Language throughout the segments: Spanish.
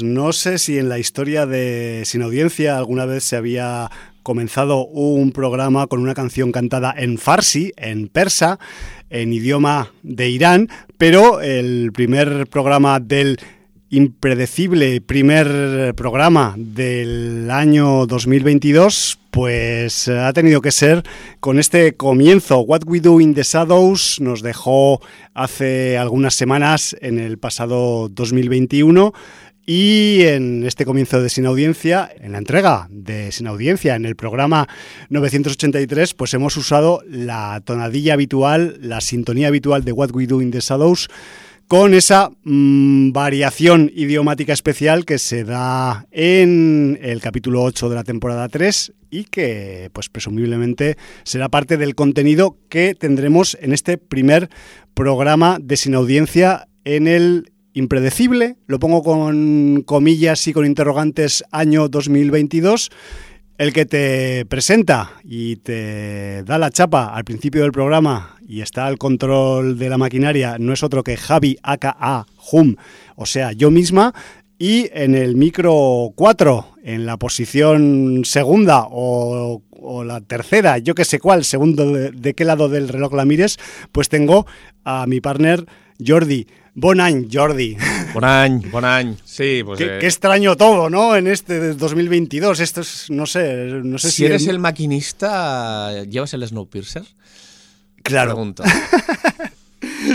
No sé si en la historia de Sin Audiencia alguna vez se había comenzado un programa con una canción cantada en farsi, en persa, en idioma de Irán, pero el primer programa del impredecible primer programa del año 2022, pues ha tenido que ser con este comienzo. What We Do in the Shadows nos dejó hace algunas semanas en el pasado 2021 y en este comienzo de Sin Audiencia, en la entrega de Sin Audiencia, en el programa 983, pues hemos usado la tonadilla habitual, la sintonía habitual de What We Do in the Shadows con esa mmm, variación idiomática especial que se da en el capítulo 8 de la temporada 3 y que pues presumiblemente será parte del contenido que tendremos en este primer programa de sin audiencia en el impredecible, lo pongo con comillas y con interrogantes año 2022 el que te presenta y te da la chapa al principio del programa y está al control de la maquinaria no es otro que Javi aka Hum, o sea, yo misma. Y en el micro 4, en la posición segunda o, la tercera, yo que sé cuál, segundo de, de, qué lado del reloj la mires, pues tengo a mi partner Jordi. Bon any, Jordi. Bon any, bon any. Sí, pues... Qué, eh, qué extraño todo, ¿no? En este 2022. Esto es, no sé, no sé si... si eres el maquinista, ¿llevas el Snowpiercer? Claro.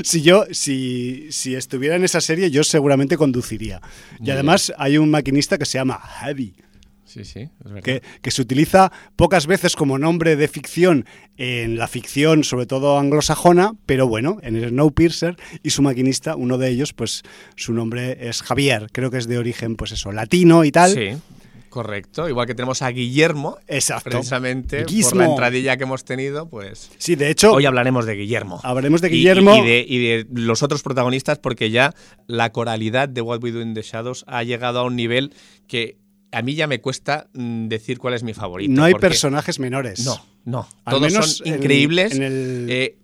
Si yo, si, si estuviera en esa serie, yo seguramente conduciría. Y Muy además hay un maquinista que se llama Heavy. Sí, sí, es verdad. Que, que, se utiliza pocas veces como nombre de ficción en la ficción, sobre todo anglosajona, pero bueno, en el Snowpiercer y su maquinista, uno de ellos, pues su nombre es Javier, creo que es de origen, pues eso, latino y tal. Sí. Correcto, igual que tenemos a Guillermo, Exacto. precisamente por la entradilla que hemos tenido, pues Sí, de hecho, hoy hablaremos de Guillermo. hablaremos de Y- Guillermo. Y, y de, y de los otros protagonistas, porque ya la coralidad de What We Do in the Shadows ha llegado a un nivel que a mí ya me cuesta mm, decir cuál es mi favorito. no hay personajes menores. No, no. Al Todos menos son increíbles. en el Eh,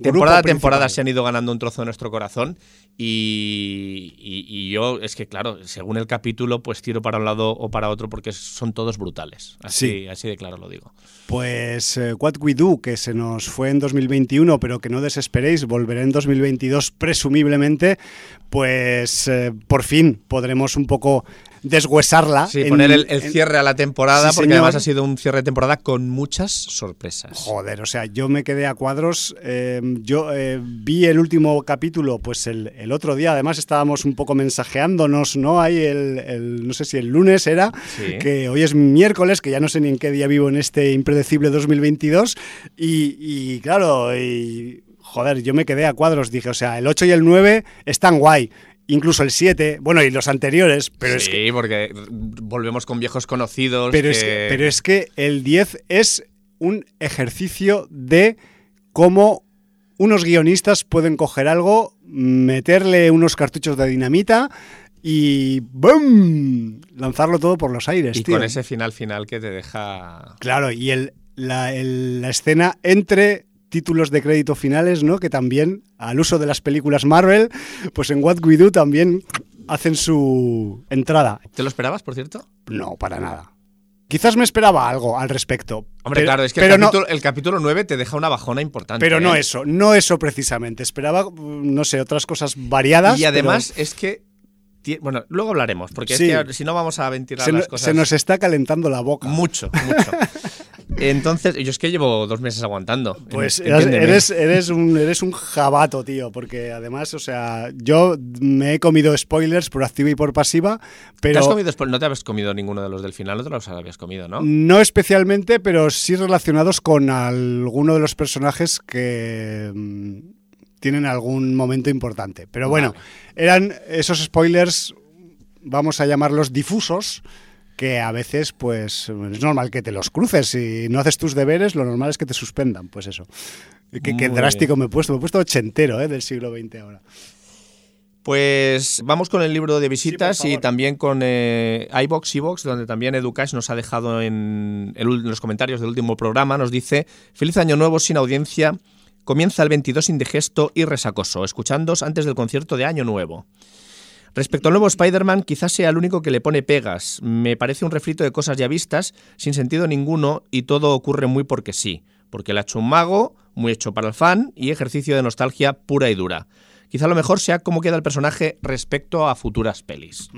temporada a temporada principal. se han ido ganando un trozo de nuestro corazón y, y- y yo es que claro, según el capítulo pues tiro para un lado o para otro porque son todos brutales. Así, Sí. así de claro lo digo. Pues eh, What We Do, que se nos fue en 2021, pero que no desesperéis, volverá en 2022 presumiblemente, pues eh, por fin podremos un poco deshuesarla. Sí, en- poner el, el en- cierre a la temporada Sí, porque señor. además ha sido un cierre de temporada con muchas sorpresas. Joder, o sea, yo me quedé a cuadros. eh, yo eh, vi el último capítulo, pues el, el otro día. Además, estábamos un poco mensajeándonos, ¿no? Ahí el, el- no sé si el lunes era, Sí. que hoy es miércoles, que ya no sé ni en qué día vivo en este impredecible 2022. Y, y claro, y, joder, yo me quedé a cuadros. Dije, o sea, el 8 y el 9 están guay. Incluso el 7, bueno, y los anteriores, pero es que porque volvemos con viejos conocidos. pero, es que, pero es que el 10 es un ejercicio de cómo unos guionistas pueden coger algo, meterle unos cartuchos de dinamita y ¡bum! lanzarlo todo por los aires. y tío. con ese final final que te deja Claro, y el, la, el- la escena entre títulos de crédito finales, ¿no? Que también, al uso de las películas Marvel, pues en What We Do también hacen su entrada. ¿Te lo esperabas, por cierto? No, para nada. Quizás me esperaba algo al respecto. Hombre, pero- claro, es que pero el, no, capítulo, el capítulo 9 te deja una bajona importante. pero no ¿eh? eso, no eso precisamente. Esperaba, mm, no sé, otras cosas variadas. Y además pero es que. Bueno, luego hablaremos, porque Sí. es que si no vamos a ventilar se, las no- cosas. se nos está calentando la boca. Mucho, mucho. Entonces, yo es que llevo dos meses aguantando. Pues eres, eres, un, eres un jabato, tío, porque además, o sea, yo me he comido spoilers por activa y por pasiva, ¿Te pero has comido no te habías comido ninguno de los del final, no te los habías comido, ¿no? no especialmente, pero sí relacionados con alguno de los personajes que mm, tienen algún momento importante. Pero bueno, eran esos spoilers, vamos a llamarlos difusos, que a veces, pues, es normal que te los cruces. Si no haces tus deberes, lo normal es que te suspendan, pues eso. Qué, drástico me he puesto, me he puesto ochentero ¿eh? del siglo XX ahora. Pues vamos con el libro de visitas Sí, y también con eh, iBox, iBox, donde también Educash nos ha dejado en, el en los comentarios del último programa, nos dice, feliz año nuevo sin audiencia, comienza el 22 indigesto y resacoso, escuchándos antes del concierto de año nuevo. Respecto al nuevo Spider-Man, quizás sea el único que le pone pegas. Me parece un refrito de cosas ya vistas, sin sentido ninguno, y todo ocurre muy porque sí. Porque le ha hecho un mago, muy hecho para el fan, y ejercicio de nostalgia pura y dura. Quizá lo mejor sea cómo queda el personaje respecto a futuras pelis.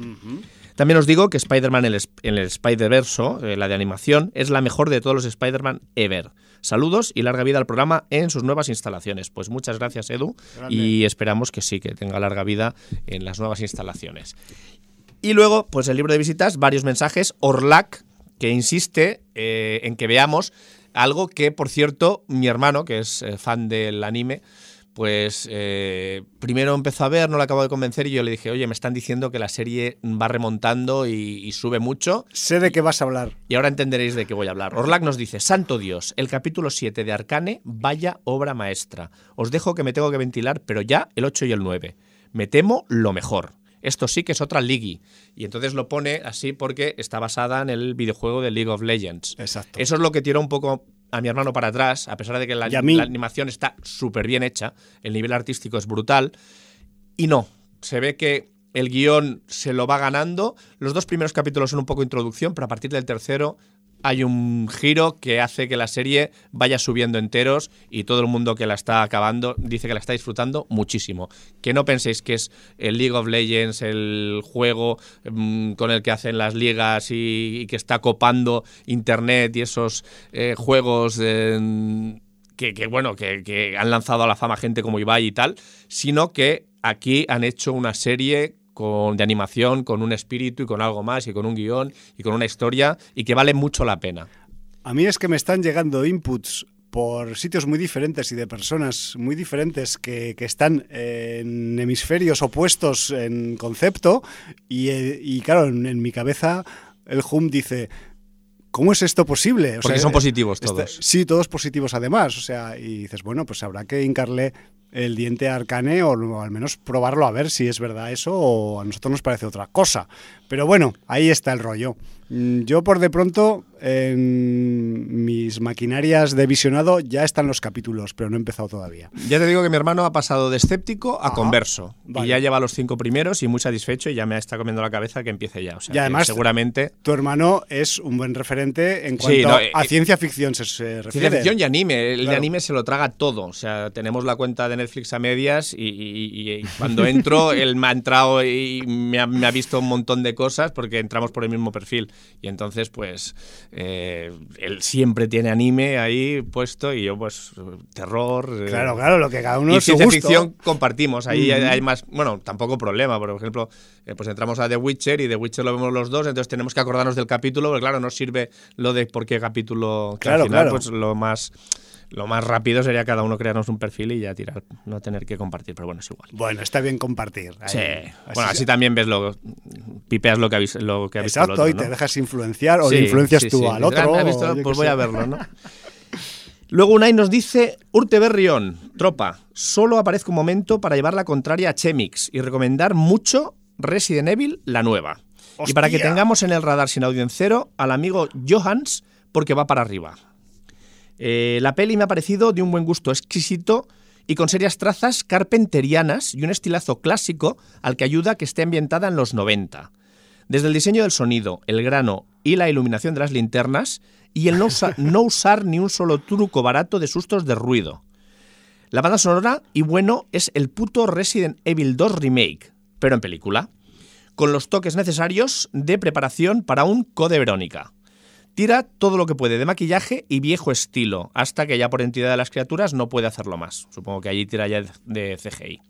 También os digo que Spider-Man en el, el Spider-Verso, eh, la de animación, es la mejor de todos los Spider-Man ever. Saludos y larga vida al programa en sus nuevas instalaciones. Pues muchas gracias, Edu, Grande. y esperamos que sí, que tenga larga vida en las nuevas instalaciones. Y luego, pues el libro de visitas, varios mensajes. Orlac, que insiste eh, en que veamos algo que, por cierto, mi hermano, que es eh, fan del anime, pues eh, primero empezó a ver, no le acabo de convencer y yo le dije, oye, me están diciendo que la serie va remontando y, y sube mucho Sé de qué vas a hablar. y ahora entenderéis de qué voy a hablar. Orlac nos dice, Santo Dios, el capítulo 7 de Arcane, vaya obra maestra. Os dejo que me tengo que ventilar, pero ya el 8 y el 9. Me temo lo mejor. Esto sí que es otra Ligi. Y entonces lo pone así porque está basada en el videojuego de League of Legends. Exacto. Eso es lo que tira un poco a mi hermano para atrás, a pesar de que la, animación está súper bien hecha, el nivel artístico es brutal. Y no, se ve que el guion se lo va ganando. Los dos primeros capítulos son un poco introducción, pero a partir del tercero hay un giro que hace que la serie vaya subiendo enteros y todo el mundo que la está acabando dice que la está disfrutando muchísimo. Que no penséis que es el League of Legends, el juego mm, con el que hacen las ligas y, que está copando Internet y esos eh, juegos eh, que, que, bueno, que, que han lanzado a la fama gente como Ibai y tal, sino que aquí han hecho una serie con, de animación con un espíritu y con algo más y con un guion y con una historia y que vale mucho la pena. A mí es que me están llegando inputs por sitios muy diferentes y de personas muy diferentes que, que están en hemisferios opuestos en concepto y, eh, y claro, en, en mi cabeza el hum dice... ¿Cómo es esto posible? O Porque sea, son positivos este- todos. sí, todos positivos además. O sea, y dices, bueno, pues habrá que hincarle el diente Arcane o, o al menos probarlo a ver si es verdad eso o a nosotros nos parece otra cosa. Pero bueno, ahí está el rollo. Mm, Yo por de pronto en mis maquinarias de visionado ya están los capítulos, pero no he empezado todavía. Ya te digo que mi hermano ha pasado de escéptico a Ajá. converso. Vale. Y ya lleva los cinco primeros y muy satisfecho y ya me está comiendo la cabeza que empiece ya. O sea, Y además- seguramente... Tu hermano es un buen referente en Sí, cuanto no, a eh, ciencia ficción se, se refiere. Ciencia ficción y anime. El de anime se lo traga todo. O sea, tenemos la cuenta de Netflix a medias y, y- y cuando entro, él me ha entrado y me ha, me ha visto un montón de cosas porque entramos por el mismo perfil. Y entonces, pues, eh, él siempre tiene anime ahí puesto y yo, pues, terror. eh, Claro, claro, lo que cada uno y su ciencia gusto. ficción compartimos. Ahí hay, más, bueno, tampoco problema. Por ejemplo, eh, pues entramos a The Witcher y The Witcher lo vemos los dos, entonces tenemos que acordarnos del capítulo, porque claro, no sirve lo de por qué capítulo. que Claro, al final, claro. pues lo más, lo más rápido sería cada uno crearnos un perfil y ya tirar, no tener que compartir, pero bueno, es igual. Bueno, está bien compartir. ahí. Sí. bueno, así también ves lo, pipeas lo que ha visto, lo que ha visto el Exacto, otro, y te dejas influenciar o Sí, le influencias sí, tú sí. al otro. "Ah, Pues voy a verlo, ¿no? Luego Unai nos dice, Urte Berrión, tropa, solo aparezco un momento para llevar la contraria a Chemix y recomendar mucho Resident Evil, la nueva. Y para que tengamos en el radar sin audio en cero al amigo Johans, porque va para arriba. Eh, la peli me ha parecido de un buen gusto exquisito y con serias trazas carpenterianas y un estilazo clásico al que ayuda que esté ambientada en los 90. Desde el diseño del sonido, el grano y la iluminación de las linternas, y el no, usa- no usar ni un solo truco barato de sustos de ruido. La banda sonora, y bueno, es el puto Resident Evil 2 Remake, pero en película, con los toques necesarios de preparación para un Code Verónica. Tira todo lo que puede de maquillaje y viejo estilo, hasta que ya por entidad de las criaturas no puede hacerlo más. Supongo que allí tira ya de CGI.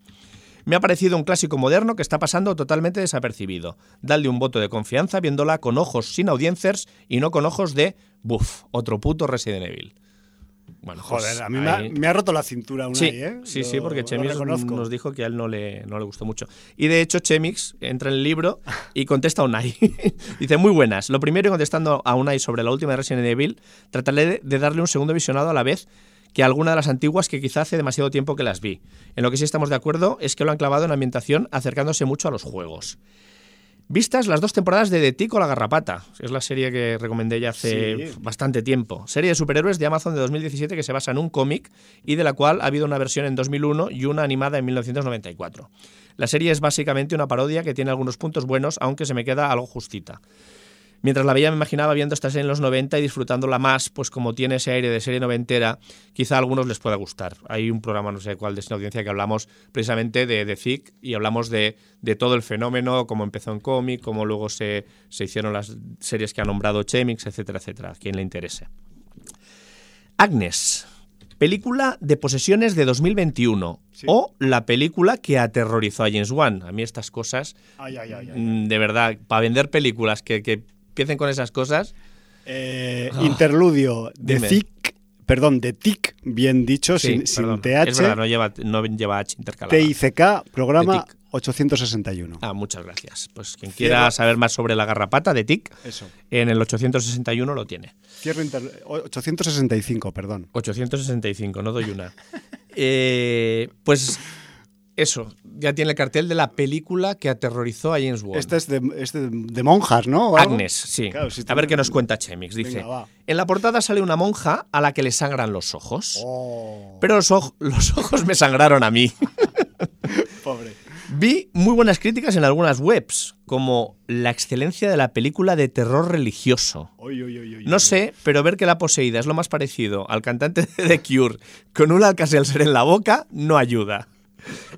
Me ha parecido un clásico moderno que está pasando totalmente desapercibido. Dadle un voto de confianza viéndola con ojos sin audiencers y no con ojos de, buf, otro puto Resident Evil. Bueno, pues Joder, a mí me ha, ahí- me ha roto la cintura una Sí, ¿eh? sí, Lo- sí, porque Chemix nos dijo que a él no le, no le gustó mucho. Y de hecho, Chemix entra en el libro y contesta a Unai. Dice, muy buenas. Lo primero, contestando a Unai sobre la última de Resident Evil, trataré de, de darle un segundo visionado a la vez que alguna de las antiguas que quizá hace demasiado tiempo que las vi. En lo que sí estamos de acuerdo es que lo han clavado en ambientación acercándose mucho a los juegos. Vistas las dos temporadas de The Tick o La Garrapata, es la serie que recomendé ya hace Sí. bastante tiempo. Serie de superhéroes de Amazon de 2017 que se basa en un cómic y de la cual ha habido una versión en 2001 y una animada en 1994. La serie es básicamente una parodia que tiene algunos puntos buenos, aunque se me queda algo justita. Mientras la veía me imaginaba viendo esta serie en los 90 y disfrutándola más, pues como tiene ese aire de serie noventera, quizá a algunos les pueda gustar. Hay un programa, no sé cuál, de Sin Audiencia que hablamos precisamente de, de ZIC y hablamos de, de todo el fenómeno, cómo empezó en cómic, cómo luego se, se hicieron las series que ha nombrado Chemix, etcétera, etcétera, a quien le interese. Agnes, película de posesiones de 2021 Sí. o la película que aterrorizó a James Wan. A mí estas cosas Ay, ay, ay. Mm, de verdad, para vender películas que, que empiecen con esas cosas, Eh, interludio de. Dime. TIC, perdón, de TIC, bien dicho, sí, sin, sin. TH, Es verdad, no lleva, no lleva H intercalada. TICK, programa De TIC. 861. Ah, muchas gracias. Pues quien quiera saber más sobre la garrapata de TIC, Eso. en el 861 lo tiene. Cierro inter- 865, perdón. 865, no doy una. Eh, pues eso, ya tiene el cartel de la película que aterrorizó a James Wan. Este es de, es de- de monjas, ¿no? Agnes, sí. Claro, si a ver qué nos cuenta Chemix. Dice, Venga, en la portada sale una monja a la que le sangran los ojos. Oh, Pero los, oj- los ojos me sangraron a mí. pobre. Vi muy buenas críticas en algunas webs, como la excelencia de la película de terror religioso. No sé, pero ver que la poseída es lo más parecido al cantante de The Cure con un Alka-Seltzer en la boca no ayuda.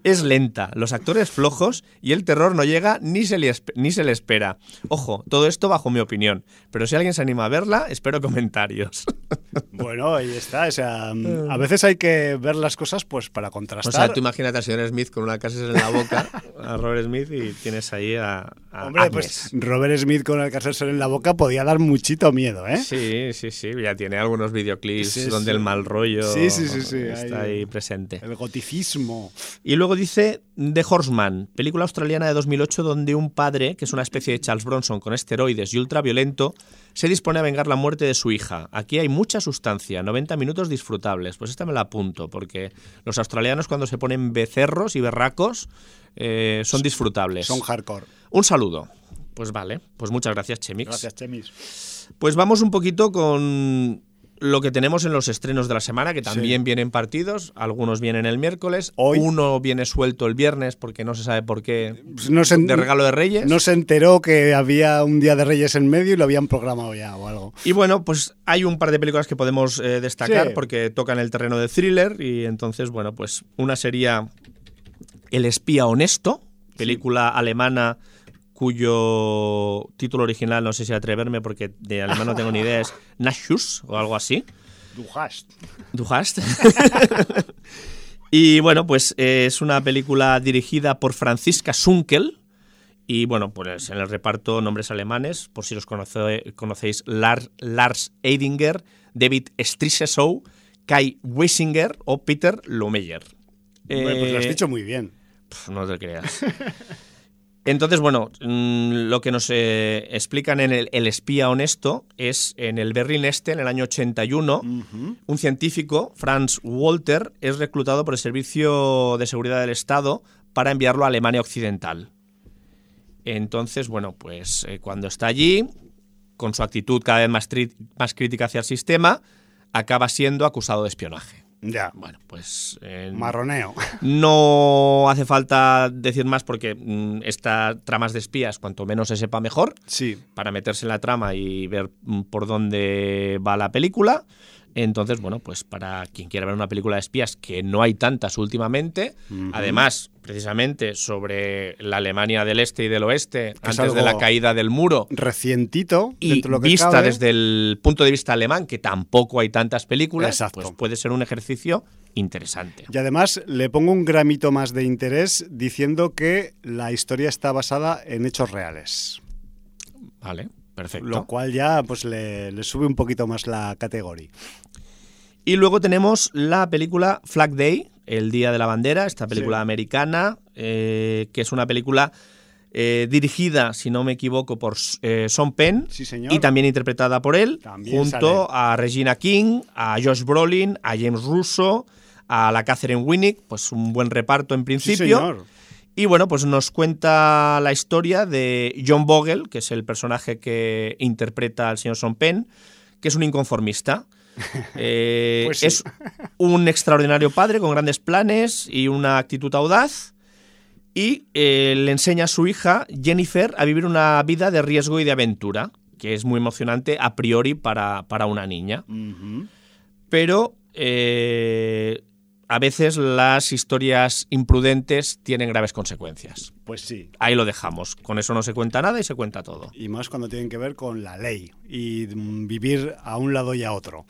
Es lenta, los actores flojos y el terror no llega ni se, le ni se le espera. Ojo, todo esto bajo mi opinión, pero si alguien se anima a verla, espero comentarios. Bueno, ahí está. O sea, mm, a veces hay que ver las cosas pues para O contrastar. sea, tú imagínate al señor Smith con una Alka-Seltzer en la boca, a Robert Smith, y tienes ahí a, a Hombre, Agnes. pues Robert Smith con el Alka-Seltzer en la boca podía dar muchito miedo, ¿eh? Sí, sí, sí, ya tiene algunos videoclips Sí, donde sí. el mal rollo Sí, sí, sí, sí, está ahí- ahí presente. El goticismo. Y luego dice The Horseman, película australiana de 2008 donde un padre, que es una especie de Charles Bronson con esteroides y ultraviolento, se dispone a vengar la muerte de su hija. Aquí hay mucha sustancia, 90 minutos disfrutables. Pues esta me la apunto, porque los australianos cuando se ponen becerros y berracos eh, son disfrutables. Son hardcore. Un saludo. Pues vale, pues muchas gracias, Chemix. Gracias, Chemis. Pues vamos un poquito con lo que tenemos en los estrenos de la semana, que también vienen partidos, algunos vienen el miércoles, Hoy- uno viene suelto el viernes porque no se sabe por qué, Pues no se, de regalo de Reyes. no se enteró que había un día de Reyes en medio y lo habían programado ya o algo. Y bueno, pues hay un par de películas que podemos eh, destacar Sí. porque tocan el terreno de thriller y entonces, bueno, pues una sería El espía honesto, película alemana cuyo título original no sé si atreverme porque de alemán no tengo ni idea, es Nachus o algo así. Du hast. Du hast. y bueno, pues eh, es una película dirigida por Franziska Sunkel. Y bueno, pues en el reparto nombres alemanes, por si los conoce- conocéis, Lars, Lars Eidinger, David Strisesow, Kai Wiesinger o Peter. Hombre, pues lo has Eh, dicho muy bien. Pf, No te creas. Entonces, bueno, mm, lo que nos eh, explican en el, El espía honesto es en el Berlín Este, en el año 81, un científico, Franz Walter, es reclutado por el Servicio de Seguridad del Estado para enviarlo a Alemania Occidental. Entonces, bueno, pues eh, cuando está allí, con su actitud cada vez más, más crítica hacia el sistema, acaba siendo acusado de espionaje. Ya. Bueno, pues... en- Marroneo. no hace falta decir más porque mm, estas tramas de espías, cuanto menos se sepa mejor, Sí. para meterse en la trama y ver mm, por dónde va la película. Entonces, bueno, pues para quien quiera ver una película de espías, que no hay tantas últimamente, además, precisamente sobre la Alemania del Este y del Oeste, es antes de la caída del muro, Recientito. y dentro de lo que vista cabe. desde el punto de vista alemán, que tampoco hay tantas películas, Exacto. pues puede ser un ejercicio interesante. Y además le pongo un gramito más de interés diciendo que la historia está basada en hechos reales. Vale, perfecto. Lo cual ya pues le, le sube un poquito más la categoría. Y luego tenemos la película Flag Day, El Día de la Bandera, esta película Sí. americana, eh, que es una película eh, dirigida, si no me equivoco, por eh, Sean Penn Sí, señor. y también interpretada por él, También junto a Regina King, a Josh Brolin, a James Russo, a la Catherine Winnick, pues un buen reparto en Sí, principio. señor. Y bueno, pues nos cuenta la historia de John Bogle, que es el personaje que interpreta al señor Sean Penn, que es un inconformista. Eh, Pues sí. Es un extraordinario padre con grandes planes y una actitud audaz. Y eh, le enseña a su hija, Jennifer, a vivir una vida de riesgo y de aventura, que es muy emocionante a priori para, para una niña pero eh, a veces las historias imprudentes tienen graves consecuencias. Pues sí. Ahí lo dejamos. Con eso no se cuenta nada y se cuenta todo. Y más cuando tienen que ver con la ley y mm, vivir a un lado y a otro.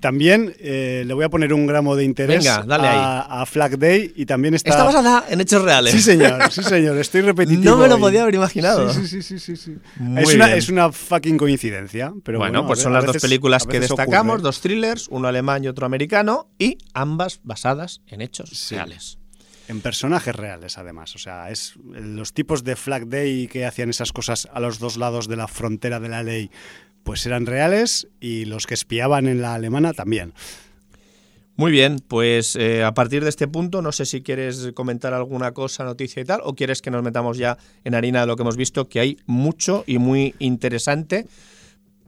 También eh, le voy a poner un gramo de interés Venga, dale a, a Flag Day y también está... Está basada en hechos reales. Sí, señor, sí, señor, estoy repetitivo. No me lo hoy. podía haber imaginado. Sí, sí, sí, sí, sí, sí. Muy Es, una, bien. es una fucking coincidencia. Pero bueno, bueno, pues son las dos películas que destacamos, ocurre. dos thrillers, uno alemán y otro americano, y ambas basadas en hechos Sí. reales. En personajes reales, además. O sea, es los tipos de Flag Day que hacían esas cosas a los dos lados de la frontera de la ley, pues eran reales y los que espiaban en la alemana también. Muy bien, pues eh, a partir de este punto, no sé si quieres comentar alguna cosa, noticia y tal, o quieres que nos metamos ya en harina de lo que hemos visto, que hay mucho y muy interesante,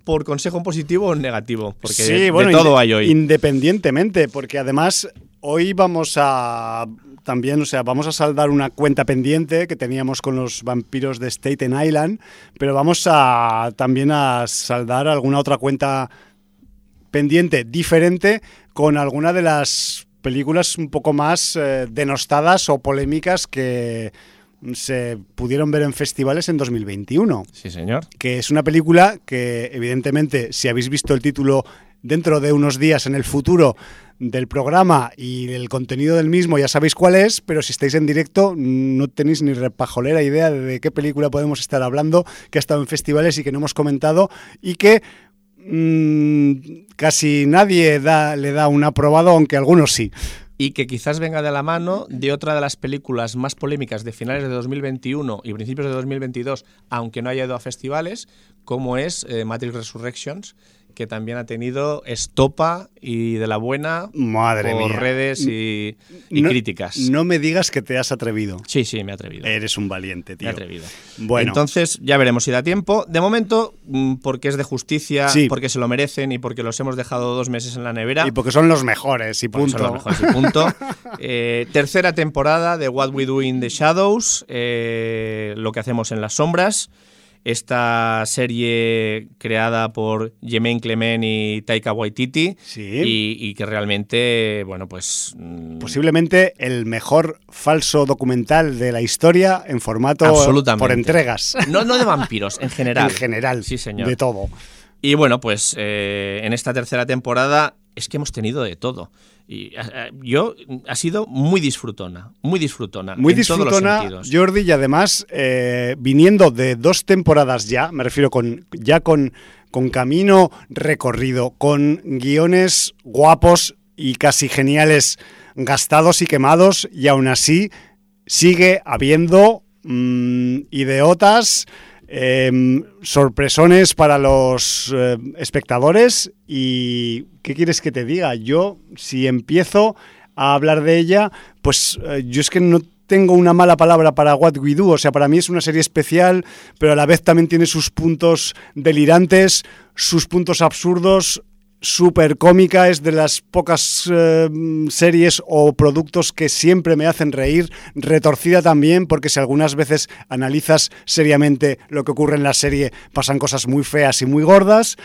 por consejo en positivo o negativo, porque sí, de, bueno, de todo hay hoy. Independientemente, porque además hoy vamos a también, o sea, vamos a saldar una cuenta pendiente que teníamos con los vampiros de Staten Island, pero vamos a también a saldar alguna otra cuenta pendiente diferente con alguna de las películas un poco más eh, denostadas o polémicas que se pudieron ver en festivales en 2021 Sí, señor. que es una película que evidentemente si habéis visto el título dentro de unos días en el futuro del programa y el contenido del mismo ya sabéis cuál es, pero si estáis en directo no tenéis ni repajolera idea de qué película podemos estar hablando, que ha estado en festivales y que no hemos comentado y que mm, casi nadie le da un aprobado, aunque algunos sí. Y que quizás venga de la mano de otra de las películas más polémicas de finales de 2021 y principios de 2022, aunque no haya ido a festivales, como es eh, Matrix Resurrections, que también ha tenido estopa y de la buena Madre por mía. redes y, y No- críticas. No me digas que te has atrevido. Sí, sí, me he atrevido. Eres un valiente, me tío. he atrevido. Bueno. Entonces, ya veremos si da tiempo. De momento, mm, porque es de justicia, Sí. porque se lo merecen y porque los hemos dejado dos meses en la nevera. Y porque son los mejores y punto. son los mejores y punto. Eh, tercera temporada de What We Do in the Shadows, eh, lo que hacemos en las sombras. Esta serie creada por Jemaine Clement y Taika Waititi. Sí. Y, y que realmente, bueno, pues. mm, Posiblemente el mejor falso documental de la historia en formato Absolutamente. por entregas. No, no de vampiros, en general. En general. Sí, señor. De todo. Y bueno, pues eh, en esta tercera temporada es que hemos tenido de todo. Y a- a- yo ha sido muy disfrutona, muy disfrutona. Muy en todos los disfrutona. Jordi, y además eh, viniendo de dos temporadas ya, me refiero con ya con, con camino recorrido, con guiones guapos y casi geniales gastados y quemados, y aún así sigue habiendo mm, ideotas, em, sorpresones para los eh, espectadores y ¿qué quieres que te diga? Yo si empiezo a hablar de ella, pues eh, yo es que no tengo una mala palabra para What We Do, o sea, para mí es una serie especial, pero a la vez también tiene sus puntos delirantes, sus puntos absurdos, súper cómica, es de las pocas eh, series o productos que siempre me hacen reír, retorcida también, porque si algunas veces analizas seriamente lo que ocurre en la serie, pasan cosas muy feas y muy gordas,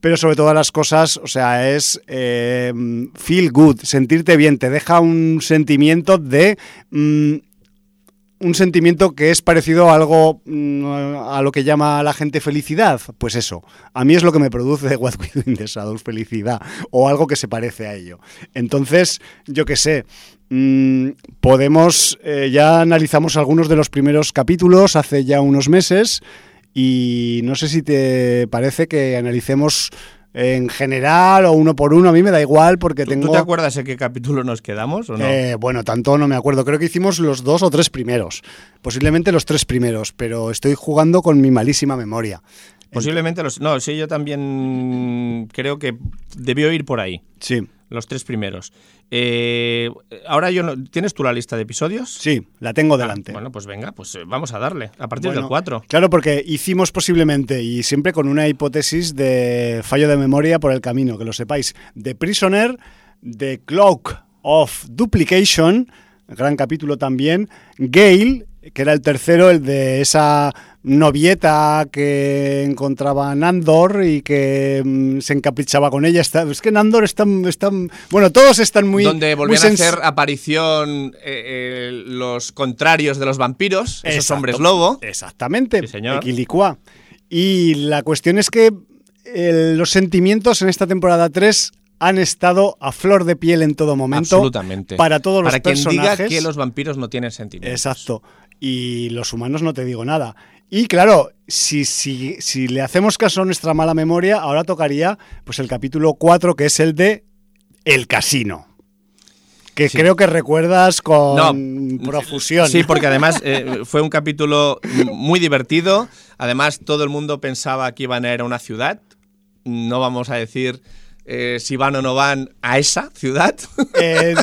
pero sobre todas las cosas, o sea, es eh, feel good, sentirte bien, te deja un sentimiento de... mm, un sentimiento que es parecido a algo mm, a lo que llama la gente felicidad. Pues eso, a mí es lo que me produce What We Do in the Shadows, felicidad, o algo que se parece a ello. Entonces, yo qué sé, mm, podemos, eh, ya analizamos algunos de los primeros capítulos hace ya unos meses y no sé si te parece que analicemos en general o uno por uno, a mí me da igual porque ¿Tú, tengo... ¿Tú te acuerdas en qué capítulo nos quedamos o no? Eh, bueno, tanto no me acuerdo. Creo que hicimos los dos o tres primeros. Posiblemente los tres primeros, pero estoy jugando con mi malísima memoria. Posiblemente los. No, sí, yo también creo que debió ir por ahí. Sí. Los tres primeros. Eh, ahora yo no, ¿Tienes tú la lista de episodios? Sí, la tengo Ah, delante. bueno, pues venga, pues eh, vamos a darle. A partir Bueno, del 4. Claro, porque hicimos posiblemente, y siempre con una hipótesis de fallo de memoria por el camino, que lo sepáis, The Prisoner, The Cloak of Duplication, gran capítulo también, Gale, que era el tercero, el de esa novieta que encontraba Nandor y que mm, se encaprichaba con ella. Está- es que Nandor está, está- bueno, todos están muy... donde muy volvían a hacer aparición eh, eh, los contrarios de los vampiros, esos Exacto. hombres lobo. Exactamente. Sí, señor. Equilicua. Y la cuestión es que eh, los sentimientos en esta temporada 3 han estado a flor de piel en todo momento. Absolutamente. Para todos los Para quien personajes. diga que los vampiros no tienen sentimientos. Exacto. Y los humanos no te digo nada. Y claro, si, si, si le hacemos caso a nuestra mala memoria, ahora tocaría pues el capítulo 4, que es el de El Casino. Que Sí. creo que recuerdas con No, profusión. Sí, porque además eh, fue un capítulo muy divertido. Además, todo el mundo pensaba que iban a ir a una ciudad. No vamos a decir eh, si van o no van a esa ciudad. Eh,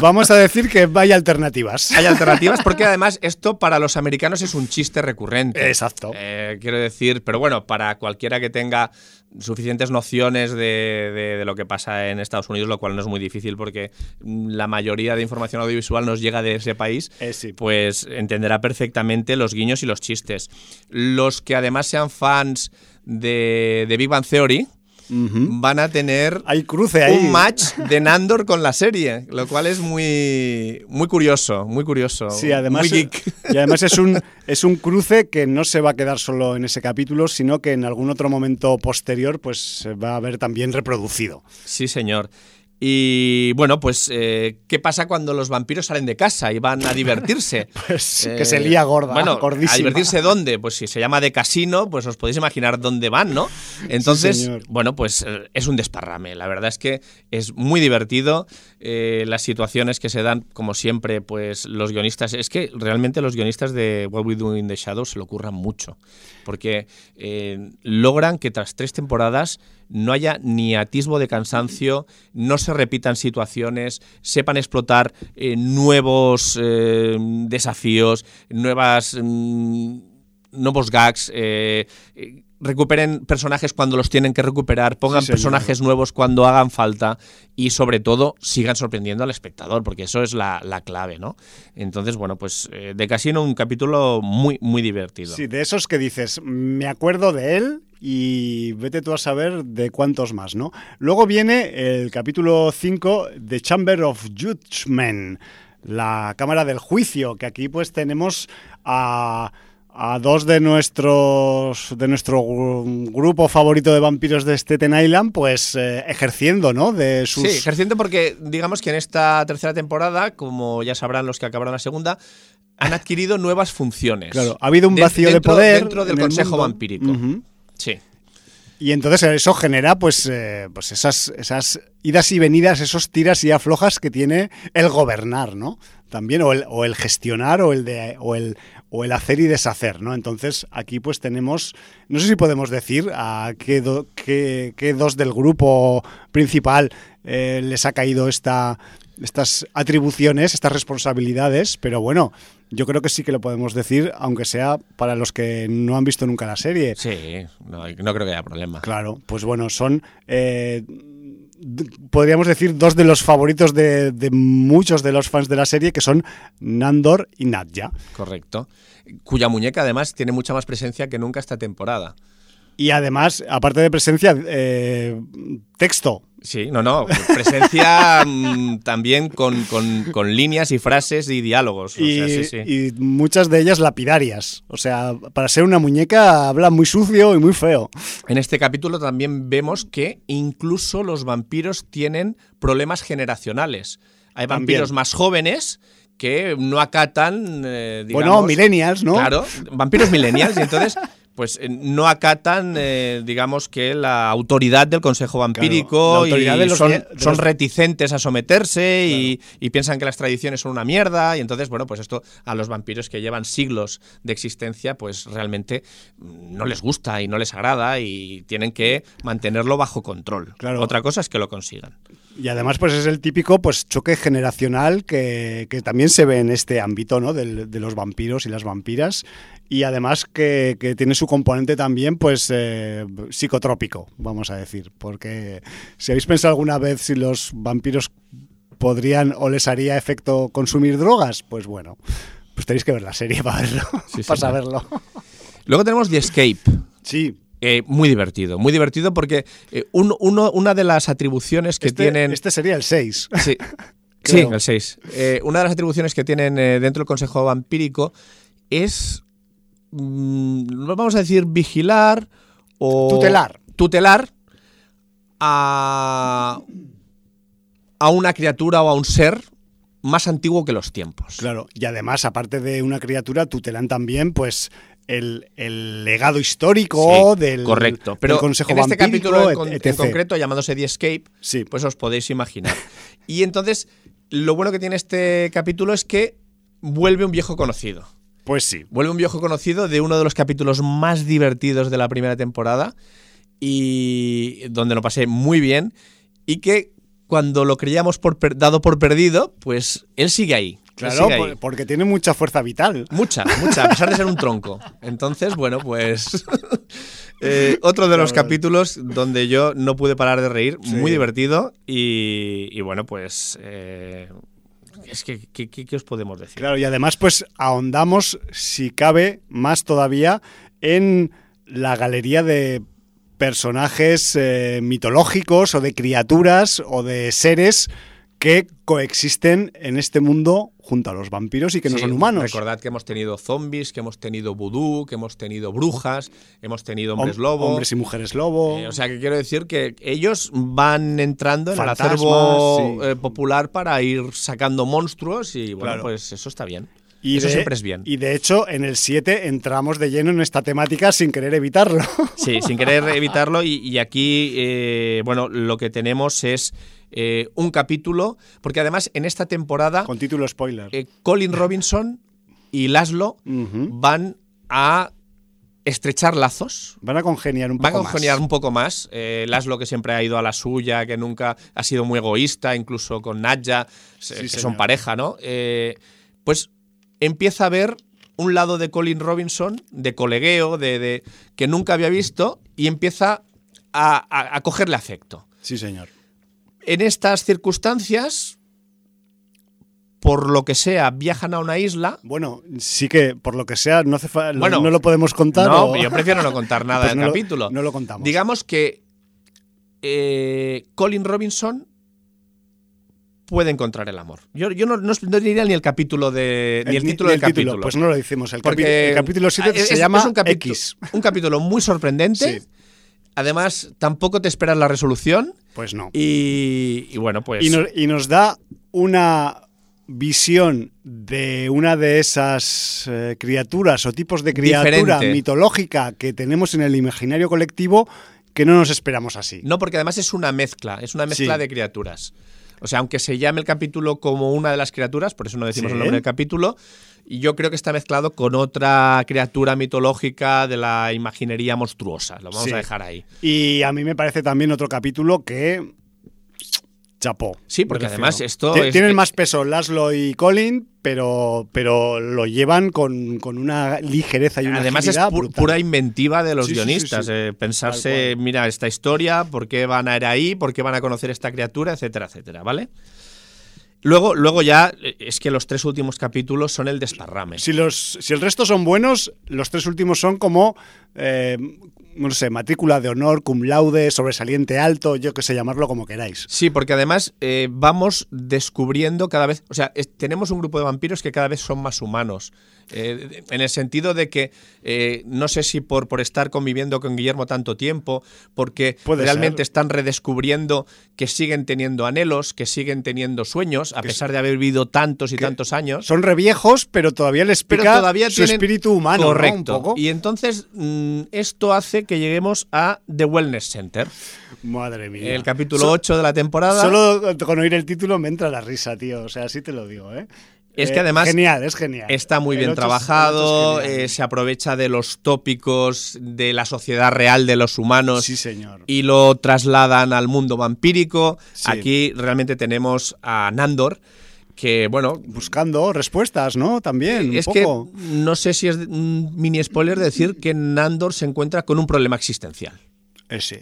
vamos a decir que hay alternativas. Hay alternativas porque además esto para los americanos es un chiste recurrente. Exacto. Eh, quiero decir, pero bueno, para cualquiera que tenga suficientes nociones de, de- de lo que pasa en Estados Unidos, lo cual no es muy difícil porque la mayoría de información audiovisual nos llega de ese país, Eh, sí. pues entenderá perfectamente los guiños y los chistes. Los que además sean fans de, de Big Bang Theory van a tener Hay cruce ahí. un match de Nandor con la serie, lo cual es muy, muy curioso, muy curioso. Sí, además, muy geek. y además es un, es un cruce que no se va a quedar solo en ese capítulo, sino que en algún otro momento posterior pues se va a ver también reproducido. Sí, señor. Y bueno, pues, eh, ¿qué pasa cuando los vampiros salen de casa y van a divertirse? Pues Eh, que se lía gorda, Bueno, gordísima. ¿a divertirse dónde? Pues si se llama de casino, pues os podéis imaginar dónde van, ¿no? Entonces, bueno, pues eh, es un desparrame. La verdad es que es muy divertido. eh, las situaciones que se dan, como siempre, pues los guionistas. Es que realmente los guionistas de What We Do in the Shadows se lo ocurran mucho. Porque eh, logran que tras tres temporadas no haya ni atisbo de cansancio, no se repitan situaciones, sepan explotar eh, nuevos eh, desafíos, nuevas mm, nuevos gags, eh, recuperen personajes cuando los tienen que recuperar, pongan Sí, personajes nuevos cuando hagan falta y sobre todo sigan sorprendiendo al espectador, porque eso es la, la clave, ¿no? Entonces, bueno, pues eh, de Casino un capítulo muy, muy divertido. Sí, de esos que dices, me acuerdo de él y vete tú a saber de cuántos más, ¿no? Luego viene el capítulo 5 de Chamber of Judgment, la Cámara del Juicio, que aquí pues tenemos a, a dos de nuestros de nuestro gru- grupo favorito de vampiros de Staten Island, pues eh, ejerciendo, ¿no? De sus... Sí, ejerciendo porque digamos que en esta tercera temporada, como ya sabrán los que acabaron la segunda, han adquirido nuevas funciones. Claro, ha habido un De- vacío de dentro- poder Dentro del Consejo mundo. Vampírico. Sí. Y entonces eso genera pues, eh, pues esas, esas idas y venidas, esos tiras y aflojas que tiene el gobernar, ¿no? También, o el, o el gestionar o el, de, o, el, o el hacer y deshacer, ¿no? Entonces aquí pues tenemos, no sé si podemos decir a qué, do- qué- qué dos del grupo principal eh, les ha caído esta, estas atribuciones, estas responsabilidades, pero bueno, yo creo que sí que lo podemos decir, aunque sea para los que no han visto nunca la serie. Sí, no, no creo que haya problema. Claro, pues bueno, son, eh, podríamos decir, dos de los favoritos de, de muchos de los fans de la serie, que son Nandor y Nadja. Correcto. Cuya muñeca además tiene mucha más presencia que nunca esta temporada. Y además, aparte de presencia, eh, texto. Sí, no, no. Presencia mm, también con, con- con líneas y frases y diálogos. O Y, sea, sí, sí. y muchas de ellas lapidarias. O sea, para ser una muñeca habla muy sucio y muy feo. En este capítulo también vemos que incluso los vampiros tienen problemas generacionales. Hay También. vampiros más jóvenes que no acatan, eh, Bueno, millennials, ¿no? Claro, vampiros millennials. Y entonces pues eh, no acatan, eh, digamos que la autoridad del Consejo Vampírico Claro, y de los son, reticentes a someterse y, y piensan que las tradiciones son una mierda y entonces, bueno, pues esto a los vampiros que llevan siglos de existencia, pues realmente mm, no les gusta y no les agrada y tienen que mantenerlo bajo control. Claro. Otra cosa es que lo consigan. Y además, pues es el típico pues choque generacional que, que también se ve en este ámbito, ¿no? Del- de los vampiros y las vampiras. Y además que, que tiene su componente también, pues, eh, psicotrópico, vamos a decir. Porque si habéis pensado alguna vez si los vampiros podrían o les haría efecto consumir drogas, pues bueno, pues tenéis que ver la serie para verlo, Sí, para señor. saberlo. Luego tenemos The Escape. Sí, Eh, muy divertido, muy divertido porque eh, un- uno- una de las atribuciones que este, tienen... este sería el 6. Sí, sí, el 6. una de las atribuciones que tienen eh, dentro del Consejo Vampírico es, mm, vamos a decir, vigilar o... Tutelar. Tutelar a, a una criatura o a un ser más antiguo que los tiempos. Claro, y además, aparte de una criatura, tutelan también, pues, el, el legado histórico Sí, del, correcto. Pero del Consejo en este capítulo en, con- concreto, llamándose The Escape, Sí. pues os podéis imaginar. Y entonces, lo bueno que tiene este capítulo es que vuelve un viejo conocido. Pues sí. Vuelve un viejo conocido de uno de los capítulos más divertidos de la primera temporada y donde lo pasé muy bien y que cuando lo creíamos por dado por perdido, pues él sigue ahí. Claro, por- porque tiene mucha fuerza vital. Mucha, mucha, a pesar de ser un tronco. Entonces, bueno, pues. eh, otro de los capítulos donde yo no pude parar de reír, Sí. muy divertido. Y, y bueno, pues. eh, es que, ¿qué, qué- qué os podemos decir? Claro, y además, pues ahondamos, si cabe, más todavía en la galería de personajes eh, mitológicos o de criaturas o de seres que coexisten en este mundo junto a los vampiros y que no Sí, son humanos. Recordad que hemos tenido zombies, que hemos tenido vudú, que hemos tenido brujas, hemos tenido hombres Hom- lobo. Hombres y mujeres lobo. Eh, o sea, que quiero decir que ellos van entrando en Fantasmas, el acervo sí. eh, popular para ir sacando monstruos y bueno, Claro. pues eso está bien. Y eso de- siempre es bien. Y de hecho, en el 7 entramos de lleno en esta temática sin querer evitarlo. Sí, sin querer evitarlo. Y, y aquí, eh, bueno, lo que tenemos es eh, un capítulo, porque además en esta temporada Con título spoiler. eh, Colin Robinson y Laszlo van a estrechar lazos. Van a congeniar un Van a poco congeniar más. un poco más. Eh, Laszlo, que siempre ha ido a la suya, que nunca ha sido muy egoísta, incluso con Nadja, Sí, que son pareja, ¿no? Eh, pues empieza a ver un lado de Colin Robinson, de colegueo, de, de- que nunca había visto, y empieza a, a- a cogerle afecto. Sí, señor. En estas circunstancias, por lo que sea, viajan a una isla. Bueno, sí que por lo que sea, no hace fa- Bueno, no lo podemos contar. No, o- yo prefiero no contar nada Pues del no lo- capítulo. no lo contamos. Digamos que eh, Colin Robinson puede encontrar el amor. Yo, yo no, no, no diría ni el capítulo de. ni el, título ni del capítulo. Pues no lo decimos. El, Porque capítulo 7 es- se llama es un capítulo, X. Un capítulo muy sorprendente. Sí. Además, tampoco te esperas la resolución. Pues no. Y, y bueno, pues. Y, nos, y nos da una visión de una de esas eh, criaturas o tipos de criatura Diferente. mitológica que tenemos en el imaginario colectivo que no nos esperamos así. No, porque además es una mezcla, es una mezcla Sí. de criaturas. O sea, aunque se llame el capítulo como una de las criaturas, por eso no decimos Sí. el nombre del capítulo, y yo creo que está mezclado con otra criatura mitológica de la imaginería monstruosa. Lo vamos Sí. a dejar ahí. Y a mí me parece también otro capítulo que. Chapó. Sí, porque además esto Ti- es- Tienen más peso Laszlo y Colin, pero, pero lo llevan con, con una ligereza y una Además es pu- pura inventiva de los Sí, sí, sí, guionistas. sí. eh, pensarse, mira, esta historia, por qué van a ir ahí, por qué van a conocer esta criatura, etcétera, etcétera, ¿vale? Luego, luego ya eh, es que los tres últimos capítulos son el desparrame. Si, los, si el resto son buenos, los tres últimos son como, eh, no sé, matrícula de honor, cum laude, sobresaliente alto, yo que sé, llamarlo como queráis. Sí, porque además eh, vamos descubriendo cada vez, o sea, es- tenemos un grupo de vampiros que cada vez son más humanos, Eh, en el sentido de que eh, no sé si por, por estar conviviendo con Guillermo tanto tiempo, porque Puede realmente ser. están redescubriendo que siguen teniendo anhelos, que siguen teniendo sueños, a pesar de haber vivido tantos y tantos años. Son reviejos, pero todavía les pero pica todavía su espíritu humano, ¿no? Correcto. Un poco. Y entonces mm, esto hace que lleguemos a The Wellness Center, Madre mía. el capítulo So- 8 de la temporada. Solo con oír el título me entra la risa, tío. O sea, así te lo digo, ¿eh? Es Eh, que además Genial, es genial. Está muy El bien trabajado, eh, se aprovecha de los tópicos de la sociedad real de los humanos Sí, señor. y lo trasladan al mundo vampírico. Sí. Aquí realmente tenemos a Nandor, que bueno, Buscando respuestas, ¿no? También, es un que poco. no sé si es un mini spoiler decir que Nandor se encuentra con un problema existencial. Eh, sí.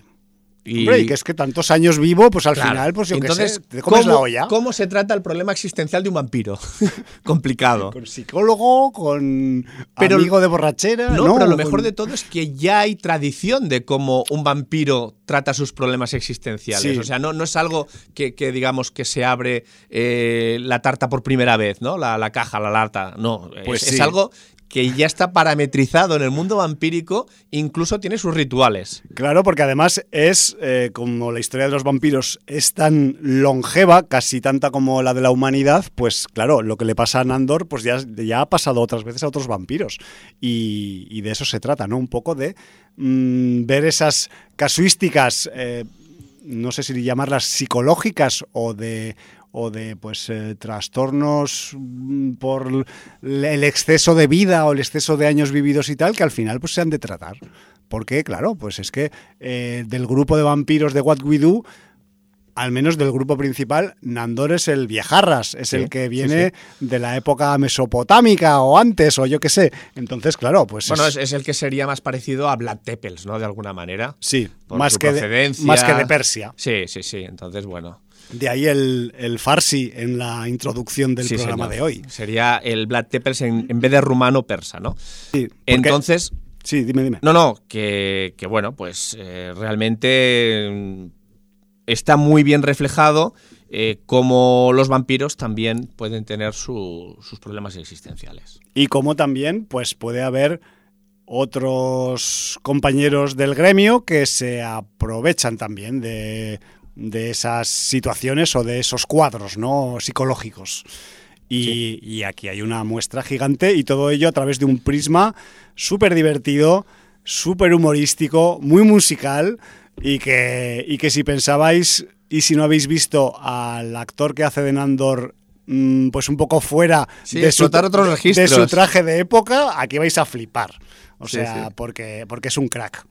Y, Hombre, y que es que tantos años vivo, pues al Claro. final, pues yo Entonces, qué sé, ¿cómo, la olla. ¿Cómo se trata el problema existencial de un vampiro? Complicado. Con psicólogo, con Pero- amigo de borrachera. No, No, pero lo con- mejor de todo es que ya hay tradición de cómo un vampiro trata sus problemas existenciales. Sí. O sea, no, no es algo que, que, digamos que se abre eh, la tarta por primera vez, ¿no? La, la caja, la lata. No, Pues es, sí. es algo que ya está parametrizado en el mundo vampírico, incluso tiene sus rituales. Claro, porque además es, eh, como la historia de los vampiros es tan longeva, casi tanta como la de la humanidad, pues claro, lo que le pasa a Nandor, pues ya, ya ha pasado otras veces a otros vampiros. Y, de eso se trata, ¿no? Un poco de mm, ver esas casuísticas, eh, no sé si llamarlas psicológicas o de o de pues eh, trastornos mm, por el exceso de vida o el exceso de años vividos y tal que al final pues se han de tratar porque claro pues es que eh, del grupo de vampiros de What We Do al menos del grupo principal, Nandor es el viejarras, es Sí, el que sí, viene de la época mesopotámica o antes, o yo qué sé. Entonces, claro, pues Bueno, es- el que sería más parecido a Vlad Tepes, ¿no? De alguna manera. sí, por más su que, de, procedencia. más que de Persia. Sí, sí, sí. Entonces, bueno. De ahí el, el farsi en la introducción del Sí, programa señor. de hoy. Sería el Vlad Tepes en, en vez de rumano persa, ¿no? Sí, Entonces, sí, dime, dime. No, no, que, que bueno, pues eh, realmente mm, está muy bien reflejado eh, cómo los vampiros también pueden tener su- sus problemas existenciales. Y como también, pues puede haber otros compañeros del gremio que se aprovechan también de, de esas situaciones o de esos cuadros ¿no? psicológicos. Y, y aquí hay una muestra gigante y todo ello a través de un prisma súper divertido, súper humorístico, muy musical y que, y que si pensabais y si no habéis visto al actor que hace de Nandor mm, pues un poco fuera Sí, de, su, de traje de época, aquí vais a flipar. O Sí, sea. Porque, porque es un crack.